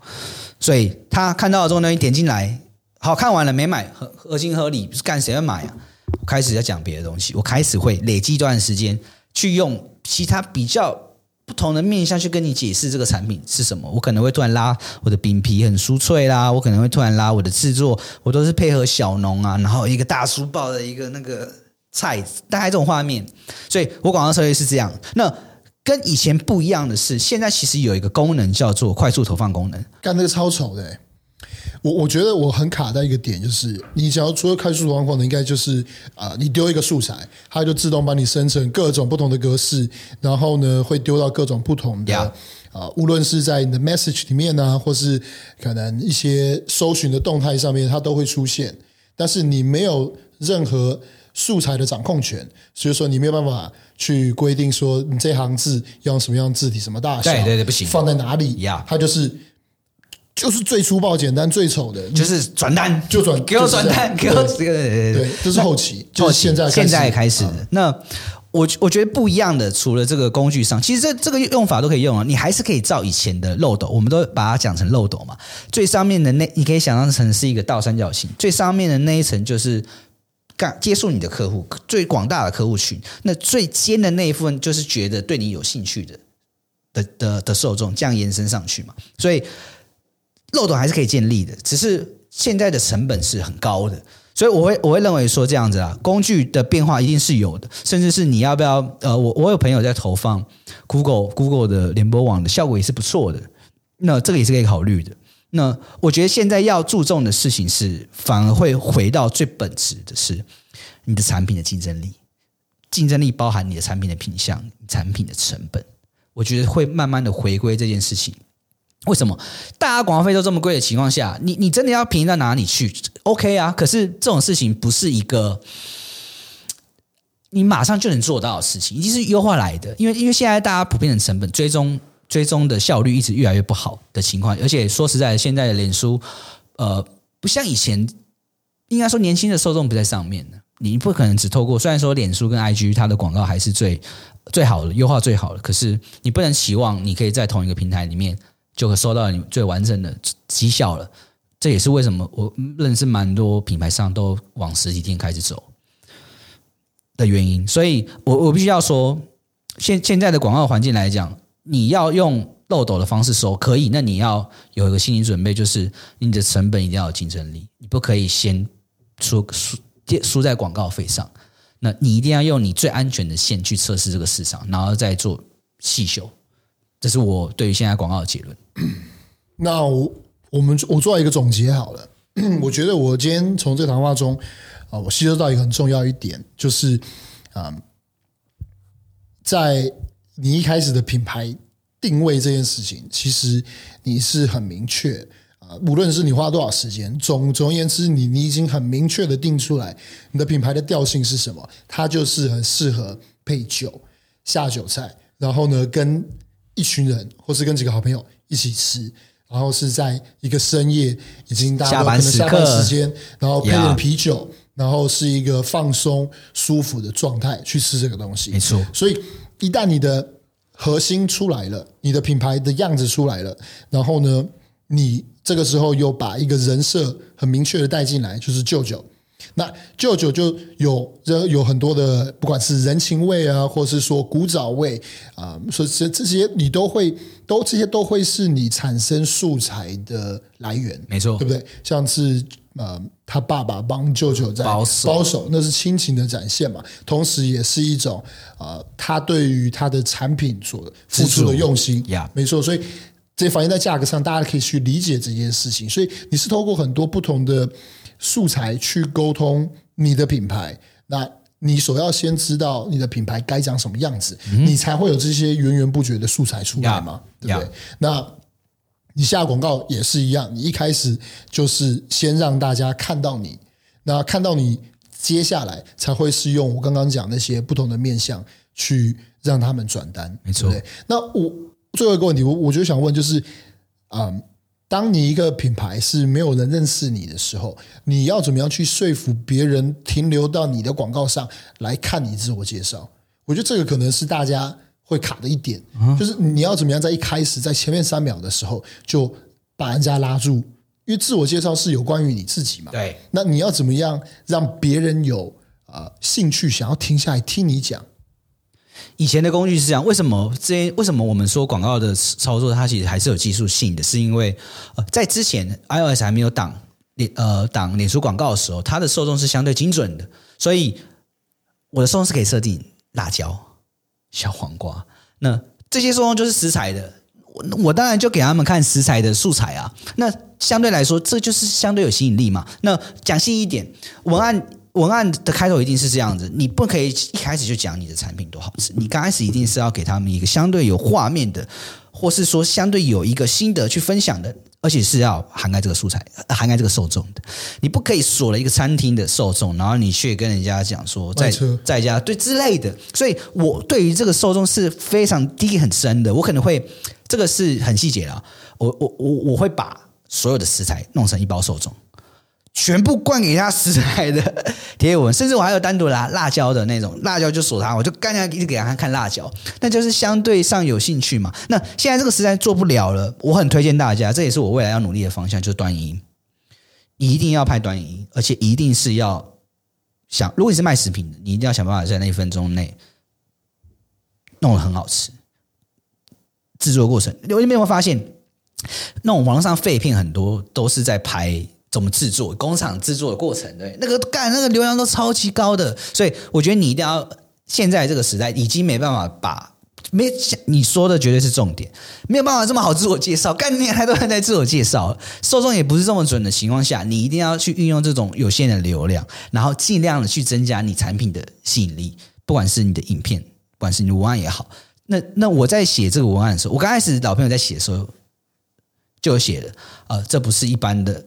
所以他看到了这种东西点进来，好，看完了没买，合合情合理，是干谁要买啊？我开始在讲别的东西，我开始会累积一段时间去用其他比较。不同的面向去跟你解释这个产品是什么，我可能会突然拉我的饼皮很酥脆啦，我可能会突然拉我的制作，我都是配合小农啊，然后一个大叔抱的一个那个菜，大概这种画面，所以我广告策略是这样。那跟以前不一样的是，现在其实有一个功能叫做快速投放功能，干那个超丑的、我我觉得我很卡在一个点，就是你只要除了开数状况的，应该就是啊、呃，你丢一个素材，它就自动帮你生成各种不同的格式，然后呢会丢到各种不同的啊无论是在你的 message 里面呢、啊，或是可能一些搜寻的动态上面，它都会出现。但是你没有任何素材的掌控权，所以说你没有办法去规定说你这行字要用什么样字体、什么大小，对对对，不行，放在哪里呀.它就是。就是最粗暴、简单、最丑的，就是转单就转，给我转单，给我这个对，这是后期，就是现在现在开始的。那我我觉得不一样的，除了这个工具上，其实这这个用法都可以用啊。你还是可以照以前的漏斗，我们都把它讲成漏斗嘛。最上面的那，你可以想象成是一个倒三角形，最上面的那一层就是干接触你的客户，最广大的客户群。那最尖的那一部分，就是觉得对你有兴趣的的的的受众，这样延伸上去嘛。所以。漏斗还是可以建立的，只是现在的成本是很高的，所以我会我会认为说这样子啊，工具的变化一定是有的，甚至是你要不要呃，我我有朋友在投放 Google Google 的联播网的效果也是不错的，那这个也是可以考虑的。那我觉得现在要注重的事情是，反而会回到最本质的是你的产品的竞争力，竞争力包含你的产品的品相、产品的成本，我觉得会慢慢的回归这件事情。为什么大家广告费都这么贵的情况下，你你真的要便宜到哪里去？OK 啊，可是这种事情不是一个你马上就能做到的事情，一定是优化来的。因为因为现在大家普遍的成本追踪追踪的效率一直越来越不好的情况，而且说实在的，现在的脸书呃不像以前，应该说年轻的受众不在上面的，你不可能只透过虽然说脸书跟 IG 它的广告还是最最好的优化最好的，可是你不能期望你可以在同一个平台里面。就会收到你最完整的绩效了，这也是为什么我认识蛮多品牌商都往实体店开始走的原因。所以我我必须要说，现现在的广告环境来讲，你要用漏斗的方式收可以，那你要有一个心理准备，就是你的成本一定要有竞争力，你不可以先输输输在广告费上，那你一定要用你最安全的线去测试这个市场，然后再做细修。这是我对于现在广告的结论。那我我们我做一个总结好了。我觉得我今天从这个谈话中啊，我吸收到一个很重要一点，就是啊，在你一开始的品牌定位这件事情，其实你是很明确啊。无论是你花多少时间，总总而言之，你你已经很明确的定出来，你的品牌的调性是什么？它就是很适合配酒、下酒菜，然后呢，跟一群人或是跟几个好朋友一起吃，然后是在一个深夜，已经大家可能下班时间，然后配点啤酒，然后是一个放松、舒服的状态去吃这个东西。没错。所以一旦你的核心出来了，你的品牌的样子出来了，然后呢，你。这个时候又把一个人设很明确的带进来，就是舅舅。那舅舅就有人有很多的，不管是人情味啊，或是说古早味啊，说这这些你都会都这些都会是你产生素材的来源，没错，对不对？像是呃，他爸爸帮舅舅在保守，保守，那是亲情的展现嘛，同时也是一种啊、呃，他对于他的产品所付出的用心，呀，没错，所以。这反映在价格上，大家可以去理解这件事情。所以你是透过很多不同的素材去沟通你的品牌。那你所要先知道你的品牌该长什么样子，嗯、你才会有这些源源不绝的素材出来嘛？Yeah, 对不对？Yeah. 那你下广告也是一样，你一开始就是先让大家看到你，那看到你，接下来才会是用我刚刚讲那些不同的面向去让他们转单。没错，对对，那我。最后一个问题，我我就想问，就是，嗯，当你一个品牌是没有人认识你的时候，你要怎么样去说服别人停留到你的广告上来看你自我介绍？我觉得这个可能是大家会卡的一点，就是你要怎么样在一开始在前面三秒的时候就把人家拉住，因为自我介绍是有关于你自己嘛。对，那你要怎么样让别人有啊兴趣想要停下来听你讲？以前的工具是这样，为什么这些？为什么我们说广告的操作它其实还是有技术性的？是因为呃，在之前 iOS 还没有挡脸呃挡脸书广告的时候，它的受众是相对精准的，所以我的受众是可以设定辣椒、小黄瓜，那这些受众就是食材的，我我当然就给他们看食材的素材啊。那相对来说，这就是相对有吸引力嘛。那讲细一点，文案。文案的开头一定是这样子，你不可以一开始就讲你的产品多好吃，你刚开始一定是要给他们一个相对有画面的，或是说相对有一个心得去分享的，而且是要涵盖这个素材、涵盖这个受众的。你不可以锁了一个餐厅的受众，然后你去跟人家讲说在在家对之类的。所以我对于这个受众是非常低很深的，我可能会这个是很细节了，我我我我会把所有的食材弄成一包受众。全部灌给他食材的贴文，甚至我还有单独拿辣椒的那种辣椒就锁他，我就刚才一直给他看辣椒，那就是相对上有兴趣嘛。那现在这个时代做不了了，我很推荐大家，这也是我未来要努力的方向，就是短影，一定要拍短影音，而且一定是要想，如果你是卖食品的，你一定要想办法在那一分钟内弄得很好吃。制作过程，你有没有发现，那种网络上废片很多都是在拍。怎么制作？工厂制作的过程，对那个干那个流量都超级高的，所以我觉得你一定要现在这个时代已经没办法把没你说的绝对是重点，没有办法这么好自我介绍，概念还都还在自我介绍，受众也不是这么准的情况下，你一定要去运用这种有限的流量，然后尽量的去增加你产品的吸引力，不管是你的影片，不管是你的文案也好。那那我在写这个文案的时候，我刚开始老朋友在写的时候就写了，呃，这不是一般的。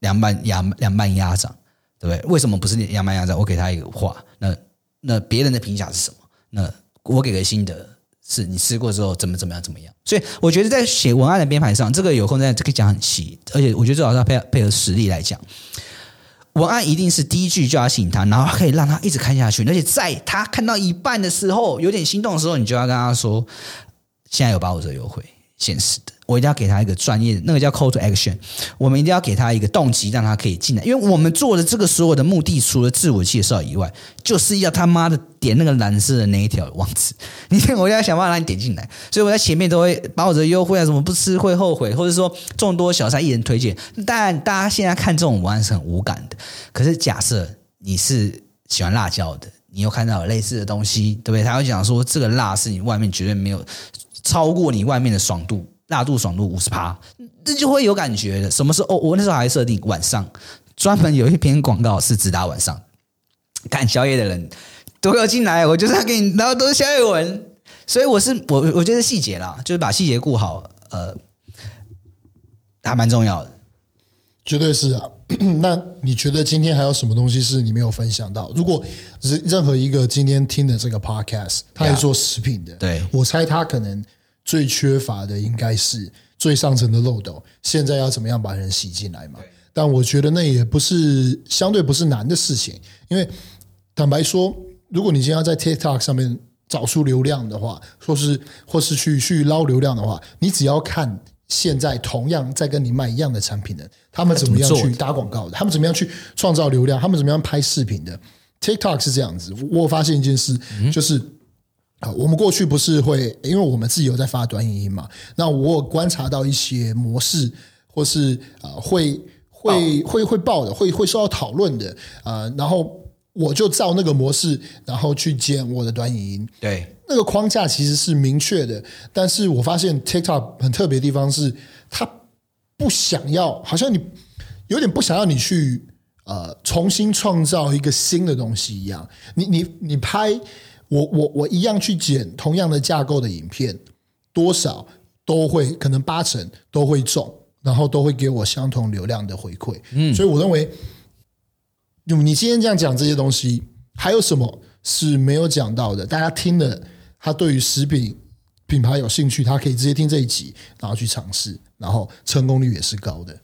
凉拌鸭凉拌鸭掌，对不对？为什么不是凉拌鸭掌？我给他一个话，那那别人的评价是什么？那我给个心得是，你吃过之后怎么怎么样怎么样？所以我觉得在写文案的编排上，这个有空再这个讲很细，而且我觉得最好是要配配合实力来讲。文案一定是第一句就要吸引他，然后可以让他一直看下去，而且在他看到一半的时候有点心动的时候，你就要跟他说：“现在有八五折优惠，限时的。”我一定要给他一个专业，那个叫 call to action。我们一定要给他一个动机，让他可以进来。因为我们做的这个所有的目的，除了自我介绍以外，就是要他妈的点那个蓝色的那一条网址。你，我要想办法让你点进来。所以我在前面都会把我的优惠啊，什么不吃会后悔，或者说众多小菜一人推荐。但大家现在看这种文案是很无感的。可是假设你是喜欢辣椒的，你又看到有类似的东西，对不对？他会讲说这个辣是你外面绝对没有。超过你外面的爽度，辣度爽度五十趴，这就会有感觉的。什么时候？哦，我那时候还设定晚上，专门有一篇广告是只打晚上，看宵夜的人都要进来，我就是要给你，然后都是宵夜文。所以我是我，我觉得细节啦，就是把细节顾好，呃，还蛮重要的。绝对是啊。那你觉得今天还有什么东西是你没有分享到？如果任任何一个今天听的这个 podcast，他是做食品的，对，我猜他可能最缺乏的应该是最上层的漏斗。现在要怎么样把人洗进来嘛？但我觉得那也不是相对不是难的事情，因为坦白说，如果你今天要在 TikTok 上面找出流量的话，说是或是去去捞流量的话，你只要看。现在同样在跟你卖一样的产品的，他们怎么样去打广告的？他们怎么样去创造流量？他们怎么样拍视频的？TikTok 是这样子。我发现一件事，就是啊，我们过去不是会，因为我们自己有在发短影音嘛。那我有观察到一些模式，或是啊，会会会会爆的，会会受到讨论的啊。然后我就照那个模式，然后去剪我的短影音。对。那个框架其实是明确的，但是我发现 TikTok 很特别的地方是，它不想要，好像你有点不想要你去呃重新创造一个新的东西一样。你你你拍我我我一样去剪同样的架构的影片，多少都会可能八成都会中，然后都会给我相同流量的回馈。嗯，所以我认为，你今天这样讲这些东西，还有什么是没有讲到的？大家听了。他对于食品品牌有兴趣，他可以直接听这一集，然后去尝试，然后成功率也是高的。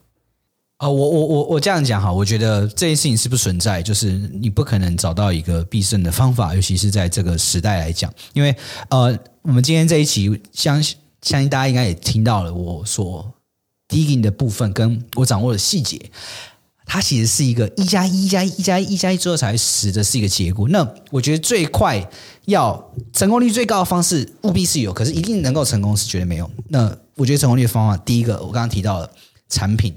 啊、我我我我这样讲哈，我觉得这件事情是不存在，就是你不可能找到一个必胜的方法，尤其是在这个时代来讲，因为呃，我们今天这一集相相信大家应该也听到了我所 digging 的部分，跟我掌握的细节。它其实是一个一加一加一加一加一之后才十的是一个结果。那我觉得最快要成功率最高的方式务必是有，可是一定能够成功是绝对没有。那我觉得成功率的方法，第一个我刚刚提到了产品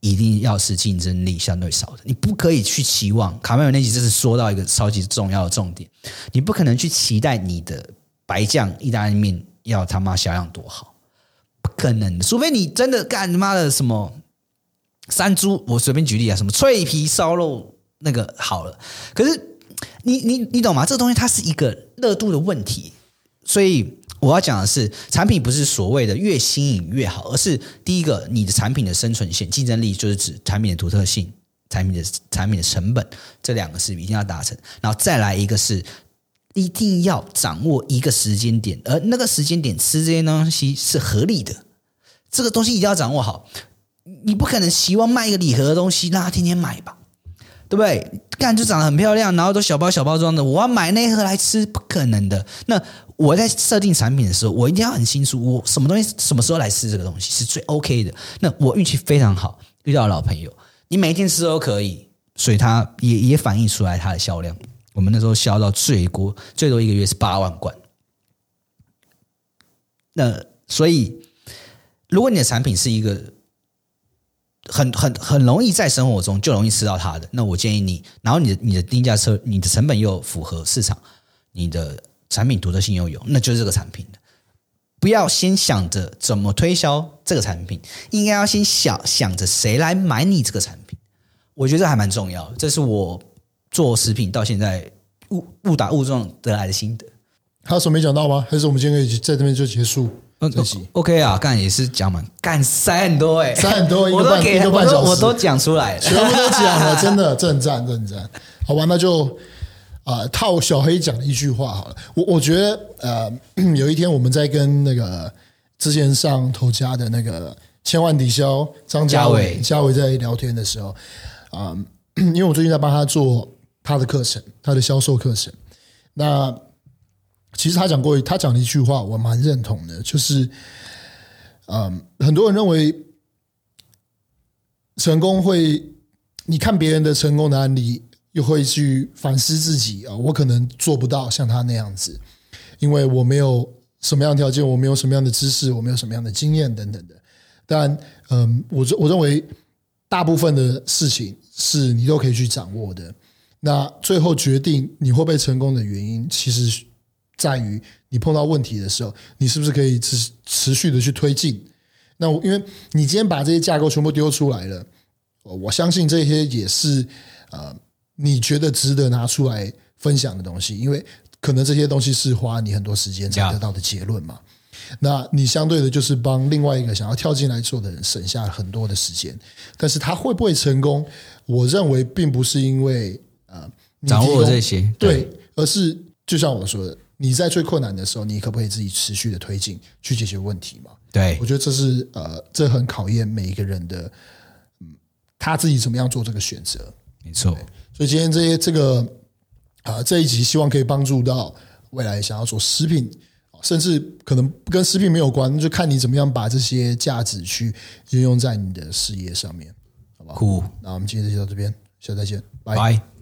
一定要是竞争力相对少的，你不可以去期望。卡梅尔那集这是说到一个超级重要的重点，你不可能去期待你的白酱意大利面要他妈销量多好，不可能的，除非你真的干他妈的什么。山猪，我随便举例啊，什么脆皮烧肉那个好了，可是你你你懂吗？这个东西它是一个热度的问题，所以我要讲的是，产品不是所谓的越新颖越好，而是第一个，你的产品的生存线、竞争力，就是指产品的独特性、产品的产品的成本，这两个是一定要达成，然后再来一个是一定要掌握一个时间点，而那个时间点吃这些东西是合理的，这个东西一定要掌握好。你不可能希望卖一个礼盒的东西让他天天买吧，对不对？干就长得很漂亮，然后都小包小包装的，我要买那一盒来吃，不可能的。那我在设定产品的时候，我一定要很清楚，我什么东西什么时候来吃这个东西是最 OK 的。那我运气非常好，遇到老朋友，你每天吃都可以，所以他也也反映出来它的销量。我们那时候销到最多最多一个月是八万罐。那所以，如果你的产品是一个。很很很容易在生活中就容易吃到它的，那我建议你，然后你的你的定价车，你的成本又符合市场，你的产品独特性又有，那就是这个产品的。不要先想着怎么推销这个产品，应该要先想想着谁来买你这个产品。我觉得这还蛮重要的，这是我做食品到现在误误打误撞得来的心得。还有什么没讲到吗？还是我们今天可以在这边就结束？嗯，OK 啊，干也是讲满，干塞很多哎、欸，塞很多，一个半小时我都讲出来了，全部都讲了，真的，这很赞，这很赞。好吧，那就啊、呃，套小黑讲的一句话好了。我我觉得呃，有一天我们在跟那个之前上头家的那个千万抵消张家伟，家伟在聊天的时候啊、呃，因为我最近在帮他做他的课程，他的销售课程，那。其实他讲过，他讲的一句话，我蛮认同的，就是，嗯，很多人认为成功会，你看别人的成功的案例，又会去反思自己啊，我可能做不到像他那样子，因为我没有什么样的条件，我没有什么样的知识，我没有什么样的经验等等的。但，嗯，我我认为大部分的事情是你都可以去掌握的。那最后决定你会不会成功的原因，其实。在于你碰到问题的时候，你是不是可以持持续的去推进？那我因为你今天把这些架构全部丢出来了，我相信这些也是呃你觉得值得拿出来分享的东西，因为可能这些东西是花你很多时间才得到的结论嘛。那你相对的，就是帮另外一个想要跳进来做的人省下很多的时间，但是他会不会成功？我认为并不是因为呃掌握这些对，对，而是就像我说的，你在最困难的时候，你可不可以自己持续的推进去解决问题嘛？对，我觉得这是呃，这很考验每一个人的，嗯，他自己怎么样做这个选择。没错，所以今天这些这个啊、呃、这一集，希望可以帮助到未来想要做食品。甚至可能跟食品没有关，就看你怎么样把这些价值去应用在你的事业上面，好不好？酷，那我们今天就到这边，下次再见，拜。拜。